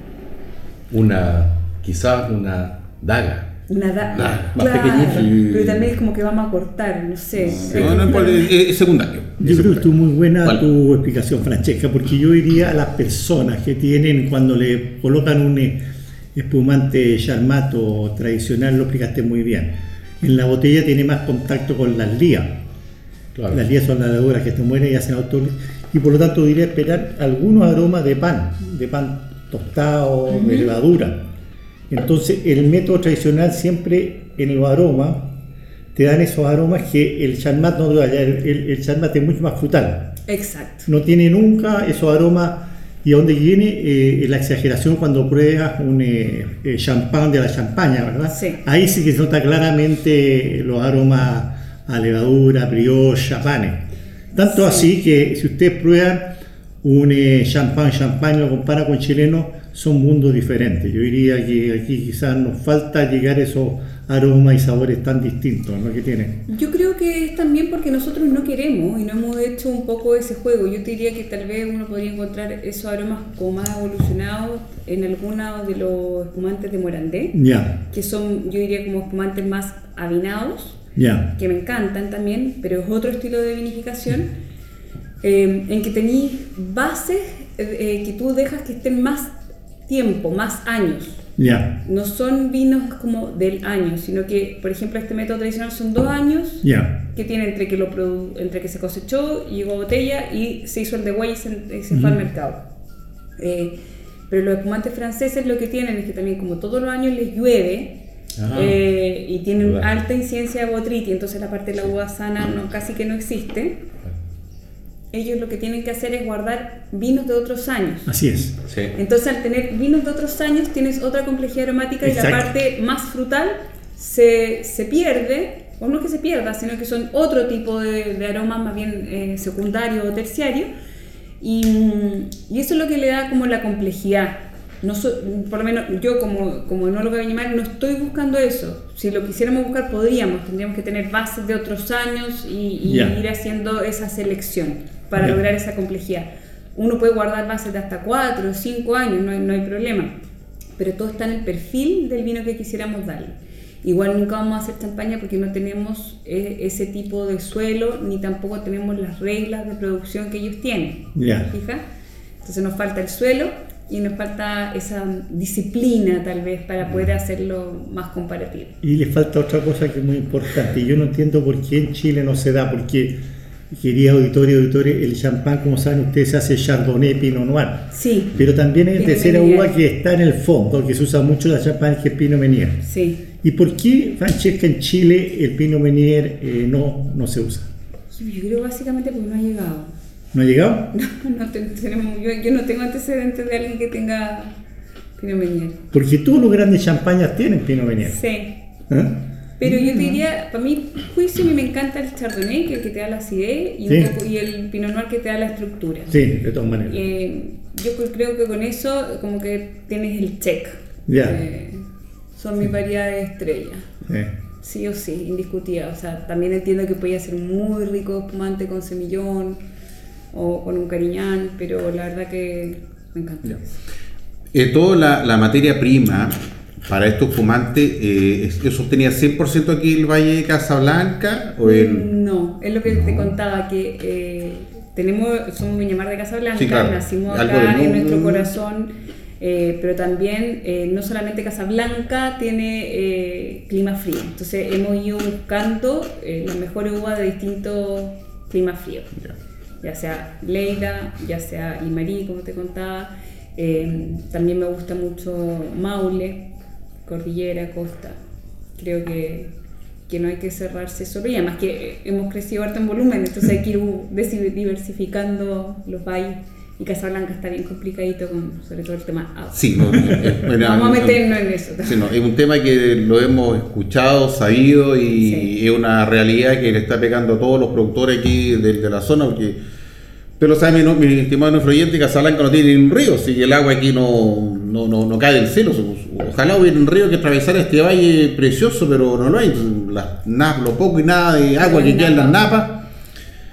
Una, quizás una daga. Una da- Claro, más pequeñita. Pero también es como que vamos a cortar, no sé. No, no importa, es, es secundario. Yo creo que estuvo muy buena ¿Cuál? tu explicación, Francesca, porque yo diría a las personas que tienen, cuando le colocan un, espumante charmato tradicional, lo explicaste muy bien. En la botella tiene más contacto con las lías. Claro. Las lías son las levaduras que te mueren y hacen auto y por lo tanto diría esperar algunos aromas de pan, de pan tostado, de levadura. Entonces el método tradicional siempre en los aromas te dan esos aromas que el charmat no te da, el, el, el charmat es mucho más frutal Exacto. no tiene nunca esos aromas y a donde viene eh, la exageración cuando pruebas un eh, eh, champán de la champaña, ¿verdad? Sí. Ahí sí que se nota claramente los aromas a levadura, brioche, panes. Tanto así que si ustedes prueban un eh, champán, champán, lo compara con chileno, son mundos diferentes. Yo diría que aquí quizás nos falta llegar a esos aromas y sabores tan distintos ¿no? que tienen. Yo creo que es también porque nosotros no queremos y no hemos hecho un poco ese juego. Yo te diría que tal vez uno podría encontrar esos aromas como más evolucionados en algunos de los espumantes de Morandé, Ya, que son, yo diría, como espumantes más avinados, ya, que me encantan también, pero es otro estilo de vinificación, eh, en que tenéis bases eh, eh, que tú dejas que estén más tiempo, más años. ya, No son vinos como del año, sino que, por ejemplo, este método tradicional son dos años ya. que tiene entre que, lo produ- entre que se cosechó y llegó a botella y se hizo el de y se, y se fue al mercado. Eh, pero los espumantes franceses lo que tienen es que también como todos los años les llueve Ah. eh, y tienen alta incidencia de botriti, entonces la parte de la uva sana no, casi que no existe. Ellos lo que tienen que hacer es guardar vinos de otros años. Así es. Sí. Entonces, al tener vinos de otros años, tienes otra complejidad aromática y la parte más frutal se, se pierde, o no que se pierda, sino que son otro tipo de, de aromas más bien eh, secundario o terciario. Y, y eso es lo que le da como la complejidad. No so- por lo menos yo como, como enóloga viñamar no estoy buscando eso. Si lo quisiéramos buscar podríamos, tendríamos que tener bases de otros años y, ir haciendo esa selección para Ya. lograr esa complejidad. Uno puede guardar bases de hasta 4 o 5 años, no hay, no hay problema. Pero todo está en el perfil del vino que quisiéramos darle. Igual nunca vamos a hacer champaña porque no tenemos eh, ese tipo de suelo ni tampoco tenemos las reglas de producción que ellos tienen. Ya. ¿Fija? Entonces nos falta el suelo y nos falta esa disciplina tal vez para poder hacerlo más comparativo. Y le falta otra cosa que es muy importante. Yo no entiendo por qué en Chile no se da, porque, quería auditorio, auditores, el champán, como saben ustedes, se hace Chardonnay, Pinot Noir. Sí, Pero también Pinot tercera uva que está en el fondo, que se usa mucho la champán, que es Pinot Meunier. sí. ¿Y por qué, Francesca, en Chile el Pinot Meunier eh, no, no se usa? Yo creo básicamente porque no ha llegado. ¿No ha llegado? <laughs> No te- tenemos, yo, yo no tengo antecedentes de alguien que tenga Pinot Meunier. Porque todos los grandes champañas tienen Pinot Meunier. Sí. ¿eh? Pero yo te diría, para mí, juicio, a mí me encanta el Chardonnay, que es el que te da la acidez, y, un poco- y el Pinot Noir que te da la estructura. Sí, de todas maneras. Eh, yo cre- creo que con eso como que tienes el check. Ya. Eh, son mis variedades estrellas. Eh. Sí o sí, indiscutida. O sea, también entiendo que podía ser muy rico espumante con semillón o con un cariñán, pero la verdad que me encanta. Eh, toda la, la materia prima para estos fumantes, eh, es- ¿eso tenía 100% aquí el Valle de Casablanca? ¿O en... No, es lo que te contaba, que eh, tenemos, somos Viñamar de Casablanca, Sí, claro. nacimos acá en nuestro corazón, eh, pero también eh, no solamente Casablanca tiene eh, clima frío, entonces hemos ido buscando las mejores uvas de distintos climas fríos, ya. Sea Leida, ya sea Limarí, como te contaba, también me gusta mucho Maule, Cordillera, Costa, creo que que no hay que cerrarse solo y además que hemos crecido harto en volumen, entonces hay que ir diversificando los valles y Casablanca está bien complicadito con sobre todo el tema agua. Sí, no, eh, <laughs> bueno, Vamos a eh, meternos en eso. Sí, no, es un tema que lo hemos escuchado, sabido y Sí. es una realidad que le está pegando a todos los productores aquí de, de la zona. Porque, pero sabe, mi, mi estimado nuestro oyente, Casablanca no tiene ni un río, si el agua aquí no, no, no, no cae del cielo. Ojalá hubiera un río que atravesara este valle precioso, pero no lo hay. Las nap- lo poco y nada de agua que queda en las napas.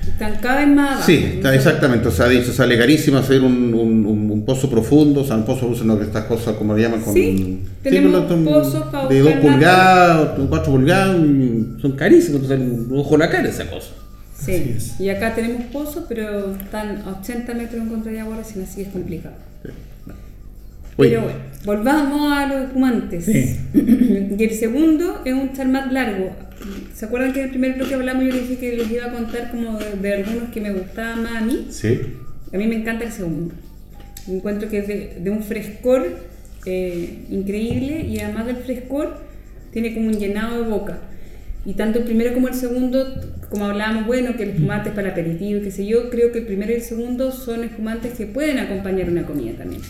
Están cada vez más abajo. Sí, está exactamente. O sea, dice, sale carísimo hacer un, un, un- un pozo profundo. O sea, un pozo usan estas cosas, como le llaman, con. Sí, tenemos pozos para De 2 buscar pulgadas, 4 pulgadas, y son carísimos. Entonces, un ojo en la cara esa cosa. Sí, es. y acá tenemos pozos, pero están a 80 metros en contra de agua, recién así es complicado. Oye. Pero bueno, volvamos a los espumantes. Sí. <clears throat> y el segundo es un charmat largo. ¿Se acuerdan que en el primer bloque hablamos yo les dije que les iba a contar como de, de algunos que me gustaban más a mí? Sí. A mí me encanta el segundo. Encuentro que es de, de un frescor eh, increíble y además del frescor tiene como un llenado de boca. Y tanto el primero como el segundo, como hablábamos, bueno, que el espumante es para aperitivo, qué sé yo, creo que el primero y el segundo son espumantes que pueden acompañar una comida también.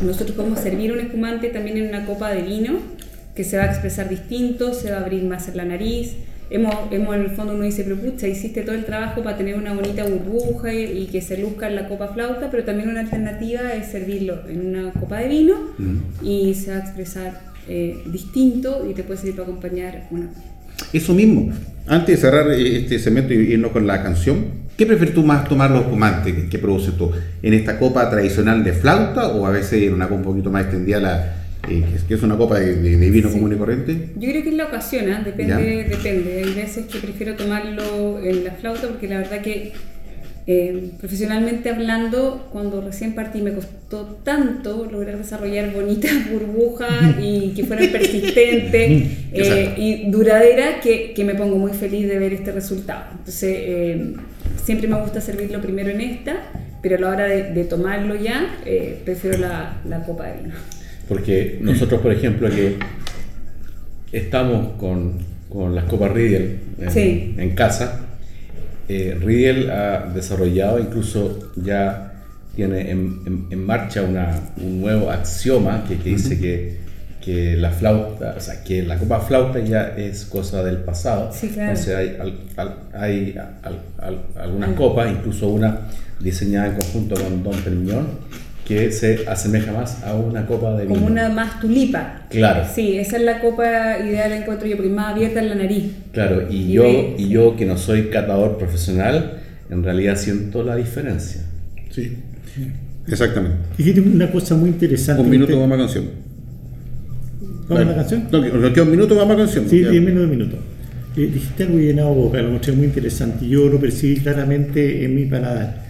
Nosotros podemos servir un espumante también en una copa de vino, que se va a expresar distinto, se va a abrir más en la nariz. Hemos, hemos en el fondo uno dice, pero pucha, hiciste todo el trabajo para tener una bonita burbuja y, y que se luzca en la copa flauta, pero también una alternativa es servirlo en una copa de vino y se va a expresar eh, distinto y te puede servir para acompañar una Eso mismo. Antes de cerrar eh, este segmento y irnos con la canción, ¿qué prefieres tú más tomar los espumantes que, que produces tú? ¿En esta copa tradicional de flauta o a veces en una copa un poquito más extendida, la, eh, que, es, una copa de, de- de vino Sí. común y corriente? Yo creo que es la ocasión, ¿ah? depende, Ya. depende. Hay veces que prefiero tomarlo en la flauta porque la verdad que eh, profesionalmente hablando, cuando recién partí me costó tanto lograr desarrollar bonitas <laughs> burbujas y que fueran <laughs> persistentes eh, y duraderas que, que me pongo muy feliz de ver este resultado. Entonces, eh, siempre me gusta servirlo primero en esta, pero a la hora de, de tomarlo ya, eh, prefiero la, la copa de vino. Porque nosotros, por ejemplo, que estamos con, con las copas Riedel en, Sí. en casa, eh, Riedel ha desarrollado, incluso ya tiene en, en- en marcha una- un nuevo axioma que, que dice que, que la flauta, o sea, que la copa flauta ya es cosa del pasado. Sí, claro. Entonces hay, al- al- hay al- al- algunas Mm. copas, incluso una diseñada en conjunto con Don Periñón, que se asemeja más a una copa de vino. Como una más tulipa. Claro. Sí, esa es la copa ideal encuentro yo, porque más abierta en la nariz. Claro, y Y yo, de- y yo que no soy catador profesional, en realidad siento la diferencia. Sí. Exactamente. Dijiste una cosa muy interesante. Un minuto más más canción. ¿Vamos a la canción? No, que- nos queda un minuto más más canción. Sí, Ya. 10 menos de minuto. Eh, dijiste algo llenado de boca, lo encontré muy interesante. Yo lo percibí claramente en mi paladar.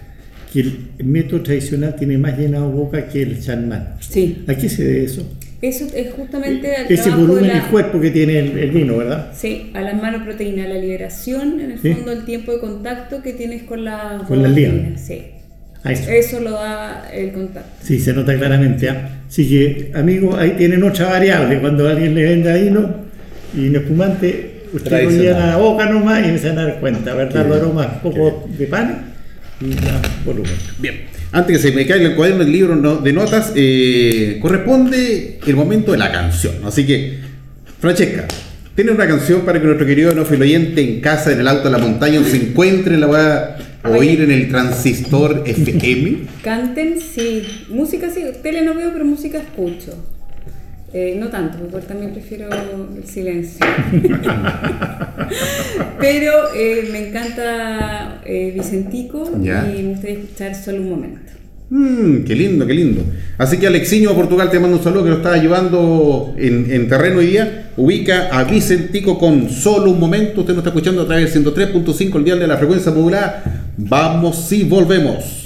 Que el método tradicional tiene más llenado de boca que el charmat. Sí. ¿A qué se debe eso? Eso es justamente al Ese volumen de y la- cuerpo que tiene el, el vino, ¿verdad? Sí, a las manoproteínas, la liberación, en el Sí. fondo, el tiempo de contacto que tienes con la Con la proteína, Sí. A eso. Eso lo da el contacto. Sí, se nota claramente. ¿ah? Así que, amigos, ahí tienen otra variable. Cuando alguien le venda vino y un espumante, usted lo llena a la boca nomás y se van a dar cuenta, ¿verdad? Los aromas, un poco de pan la volumen. Bien. Antes que se me caiga el cuaderno del libro no- de notas, eh, corresponde el momento de la canción. Así que, Francesca, ¿tiene una canción para que nuestro querido no oyente en casa, en el auto, en la montaña, se encuentre, la va a oír en el transistor FM? Canten, sí. Música sí. Tele no veo, pero música escucho. Eh, no tanto, porque también prefiero el silencio. <laughs> pero eh, me encanta eh, Vicentico Ya. y me gustaría escuchar solo un momento. Mmm, qué lindo, qué lindo. Así que Alexiño a Portugal te mando un saludo que lo está llevando en, en terreno hoy día. Ubica a Vicentico con solo un momento. Usted nos está escuchando a través de 103.5 el dial de la frecuencia modulada. Vamos y volvemos.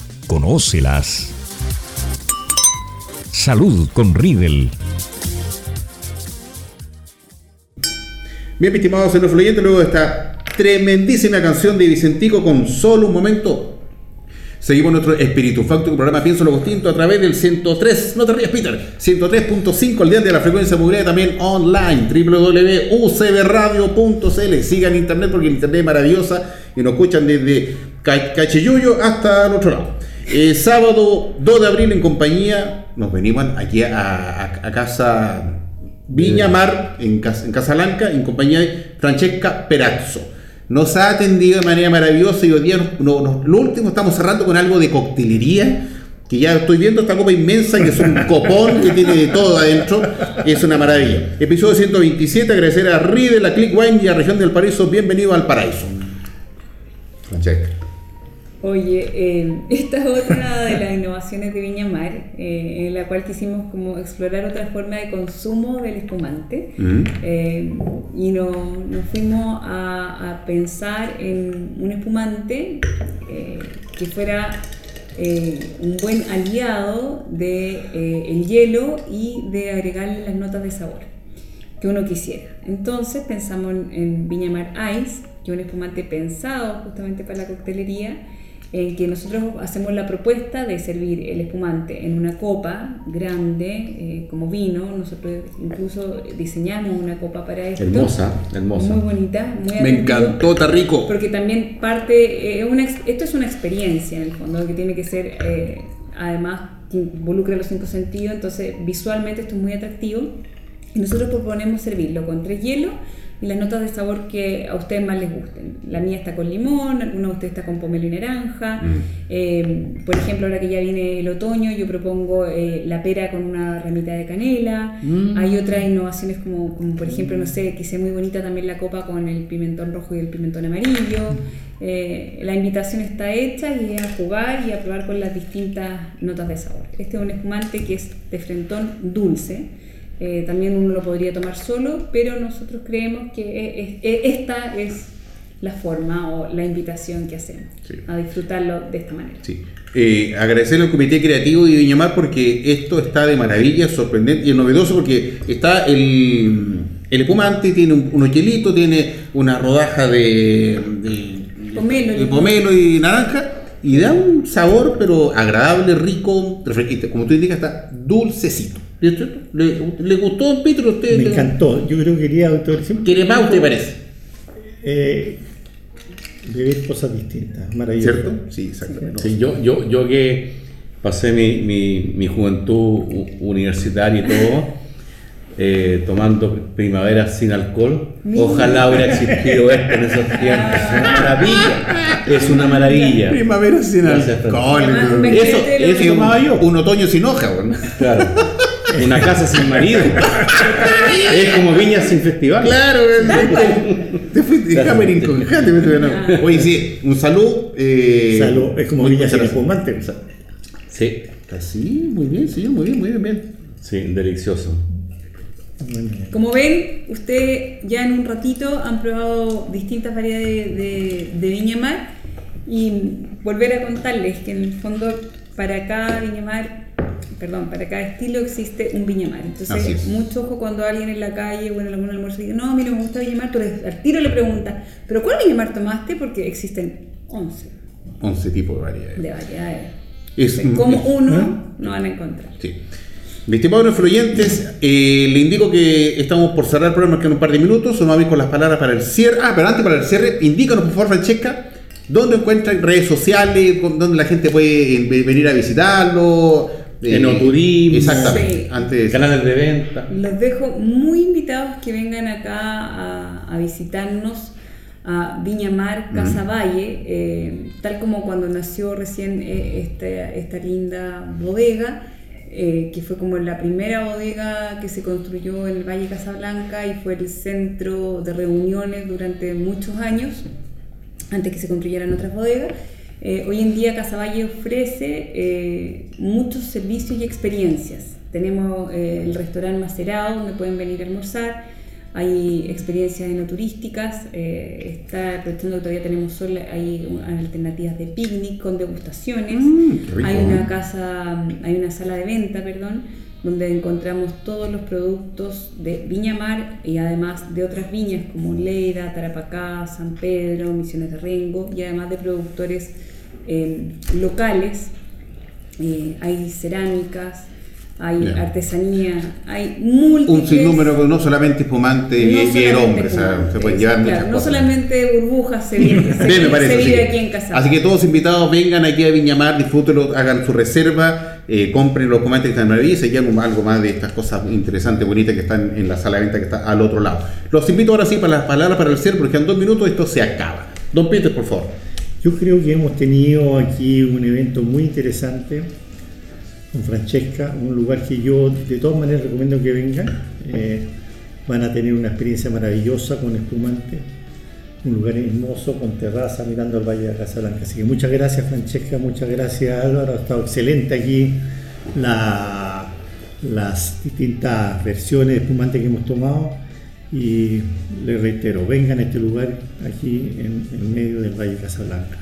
Conócelas. Salud con Riedel. Bien, estimados en fluyente, luego de esta tremendísima canción de Vicentico con solo un momento. Seguimos nuestro Espíritu Facto, programa Pienso lo Distinto a través del 103, no te rías Peter, 103.5 al día de la frecuencia modulada también online, www.ucbradio.cl. Sigan internet porque el internet es maravillosa y nos escuchan desde Ca- Cachiyuyo hasta el otro lado. Eh, sábado 2 de abril en compañía, nos venimos aquí a, a- a casa Viña Mar en, Cas- en Casalanca en compañía de Francesca Perazzo. Nos ha atendido de manera maravillosa y hoy día nos- no- nos- lo último estamos cerrando con algo de coctelería. Que ya estoy viendo esta copa inmensa que es un <laughs> copón que tiene de todo adentro. es una maravilla. Episodio 127. Agradecer a Ride, la Click Wine y a Región del Paraíso. Bienvenido al Paraíso. Francesca. Oye, eh, <laughs> esta es otra de las innovaciones de Viña Mar, eh, en la cual quisimos como explorar otra forma de consumo del espumante Mm. Eh, y no- nos fuimos a, a pensar en un espumante eh, que fuera eh, un buen aliado de el hielo y de agregarle las notas de sabor que uno quisiera. Entonces pensamos en, en Viña Mar Ice, que es un espumante pensado justamente para la coctelería, en que nosotros hacemos la propuesta de servir el espumante en una copa grande, eh, como vino. Nosotros incluso diseñamos una copa para esto. Hermosa, hermosa. Muy bonita, muy Me encantó, está rico. Porque también parte, eh, una, esto es una experiencia en el fondo, que tiene que ser, eh, además, que involucra los cinco sentidos, entonces visualmente esto es muy atractivo. Y nosotros proponemos servirlo con tres hielos y las notas de sabor que a ustedes más les gusten. La mía está con limón, alguna de ustedes está con pomelo y naranja. Eh, por ejemplo, ahora que ya viene el otoño, yo propongo eh, la pera con una ramita de canela. Hay otras innovaciones como, como, por ejemplo, no sé, que sea muy bonita también la copa con el pimentón rojo y el pimentón amarillo. Eh, la invitación está hecha y es a jugar y a probar con las distintas notas de sabor. Este es un espumante que es de frentón dulce. Eh, también uno lo podría tomar solo, pero nosotros creemos que es- es- esta es la forma o la invitación que hacemos Sí. a disfrutarlo de esta manera. Sí. Eh, agradecerle al Comité Creativo de Viña Mar porque esto está de maravilla, sorprendente y novedoso porque está el, el espumante, tiene un, hielitos, tiene una rodaja de, de, Pomelo, de pomelo y naranja y da un sabor pero agradable, rico, refresquante. Como tú indicas, está dulcecito. ¿Le, le gustó don Peter? ¿Usted Me encantó. Yo creo que quería, doctor, siempre ¿Quiere más, usted parece? eh, vivir cosas distintas. Maravilloso. ¿Cierto? Sí, exactamente. Sí, yo, yo, yo que pasé mi, mi, mi juventud universitaria y todo, eh, tomando primavera sin alcohol, ojalá hubiera existido esto en esos tiempos. Es una maravilla. Es una maravilla. Primavera sin Gracias, alcohol. Además, Eso, eso que- tomaba yo. Un otoño sin hoja, bueno. Claro. Una casa sin marido. Es como viña sin festival. Claro, te fuiste de con Jate. Oye, sí, un saludo. Eh, Salud, es como muchas sin espumante. Sí. Sí, muy bien, sí, muy bien, muy bien, bien. Sí, delicioso. Como ven, ustedes ya en un ratito han probado distintas variedades de, de Viña Mar y volver a contarles que en el fondo para cada Viña Mar, perdón, para cada estilo existe un Viña Mar. Así Entonces, es. mucho ojo cuando alguien en la calle o en algún almuerzo dice, no, mira, me gusta Viña Mar, tú le- al tiro le preguntas, ¿pero cuál Viña Mar tomaste? Porque existen 11 11 tipos de variedades. de variedades. Es- Entonces, como uno no van a encontrar. Sí. Estimados influyentes, eh, le indico que estamos por cerrar el programa que en un par de minutos. Ir con las palabras para el cierre. Ah, pero antes para el cierre, indícanos por favor, Francesca, dónde encuentran redes sociales, dónde la gente puede eh, venir a visitarlo, eh, Enoturismo. Exactamente. Sí. Antes, Canales de venta. Los dejo muy invitados que vengan acá a, a visitarnos a Viña Mar, Casa Valle, eh, tal como cuando nació recién eh, esta, esta linda bodega, eh, que fue como la primera bodega que se construyó en el Valle Casablanca y fue el centro de reuniones durante muchos años, antes que se construyeran otras bodegas. Eh, hoy en día Casaballe ofrece eh, muchos servicios y experiencias. Tenemos eh, el restaurante Macerado, donde pueden venir a almorzar. Hay experiencias enoturísticas. Está aprovechando que todavía tenemos sol, hay alternativas de picnic con degustaciones. Mm, hay una casa, hay una sala de venta, perdón, donde encontramos todos los productos de Viña Mar y además de otras viñas como Leida, Tarapacá, San Pedro, Misiones de Rengo y además de productores eh, locales. Eh, hay cerámicas, hay Bien. artesanía, hay múltiples... un sinnúmero, no solamente espumante y no y el solamente hombre, o sea, espumante, se pueden llevar claro, muchas No cosas. solamente burbujas se <laughs> vive, se, Bien, parece, se vive aquí en Casa. Así que todos invitados vengan aquí a Viñamar, disfrútenlo, hagan su reserva, eh, compren los comantes que están maravillosos y llevan algo más de estas cosas interesantes, bonitas que están en la sala de venta que está al otro lado. Los invito ahora sí para las palabras para el cierre, porque en dos minutos esto se acaba. Don Peter, por favor. Yo creo que hemos tenido aquí un evento muy interesante con Francesca, un lugar que yo de todas maneras recomiendo que vengan. Eh, van a tener una experiencia maravillosa con espumante, un lugar hermoso con terraza mirando al Valle de Casablanca. Así que muchas gracias Francesca, muchas gracias Álvaro, ha estado excelente aquí la- las distintas versiones de espumante que hemos tomado. Y les reitero, vengan a este lugar aquí en, en medio del Valle de Casablanca.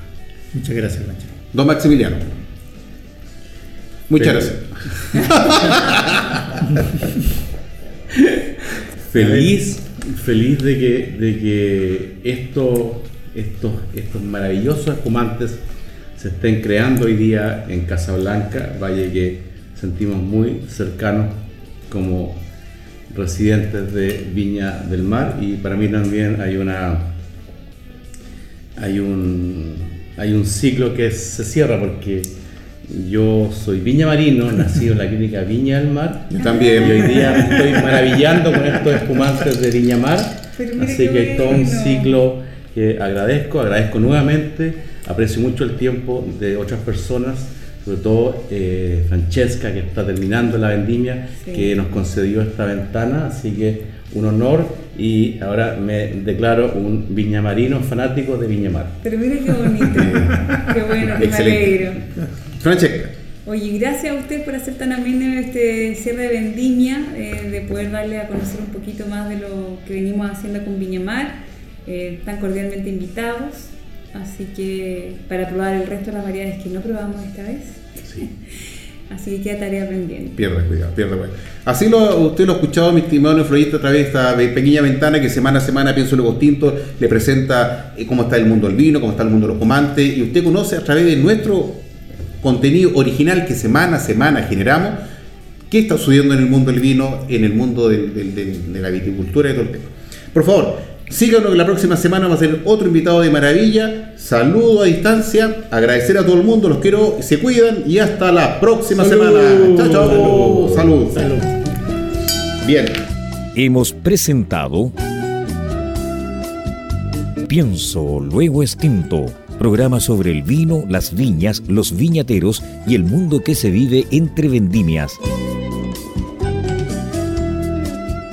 Muchas gracias, Francesca. Don Maximiliano. Muchas Pero- gracias. <laughs> Feliz, feliz de que, de que esto- estos, estos maravillosos espumantes se estén creando hoy día en Casablanca, valle que sentimos muy cercanos como residentes de Viña del Mar y para mí también hay una hay un hay un ciclo que se cierra porque yo soy viña marino, nacido en la clínica Viña del Mar Yo y también. hoy día me estoy maravillando con estos espumantes de Viña Mar. Así que hay todo un ciclo que agradezco, agradezco nuevamente, aprecio mucho el tiempo de otras personas, sobre todo eh, Francesca que está terminando la vendimia, Sí. que nos concedió esta ventana, así que un honor y ahora me declaro un viñamarino fanático de Viña Mar. Pero mira qué bonito, <laughs> qué bueno, que me alegro. Francesca. Oye, gracias a usted por hacer tan ameno este cierre de vendimia, eh, de poder darle a conocer un poquito más de lo que venimos haciendo con Viñamar. Eh, están cordialmente invitados, así que para probar el resto de las variedades que no probamos esta vez. <laughs> Así que queda tarea pendiente. Pierde cuidado, pierde cuidado. Así lo, usted lo ha escuchado, mi estimado nefroyista, a través de esta pe- pequeña ventana que semana a semana Pienso Luego Tinto le presenta eh, cómo está el mundo del vino, cómo está el mundo de los comantes, y usted conoce a través de nuestro contenido original que semana a semana generamos, qué está sucediendo en el mundo del vino, en el mundo del- del- del- de la viticultura y todo el tema. Por favor, síganos que la próxima semana va a ser otro invitado de maravilla. Saludo a distancia, agradecer a todo el mundo, los quiero, se cuidan y hasta la próxima Salud. semana. Chao, chao. Salud. Salud. Bien. Hemos presentado Pienso Luego Extinto, programa sobre el vino, las viñas, los viñateros y el mundo que se vive entre vendimias.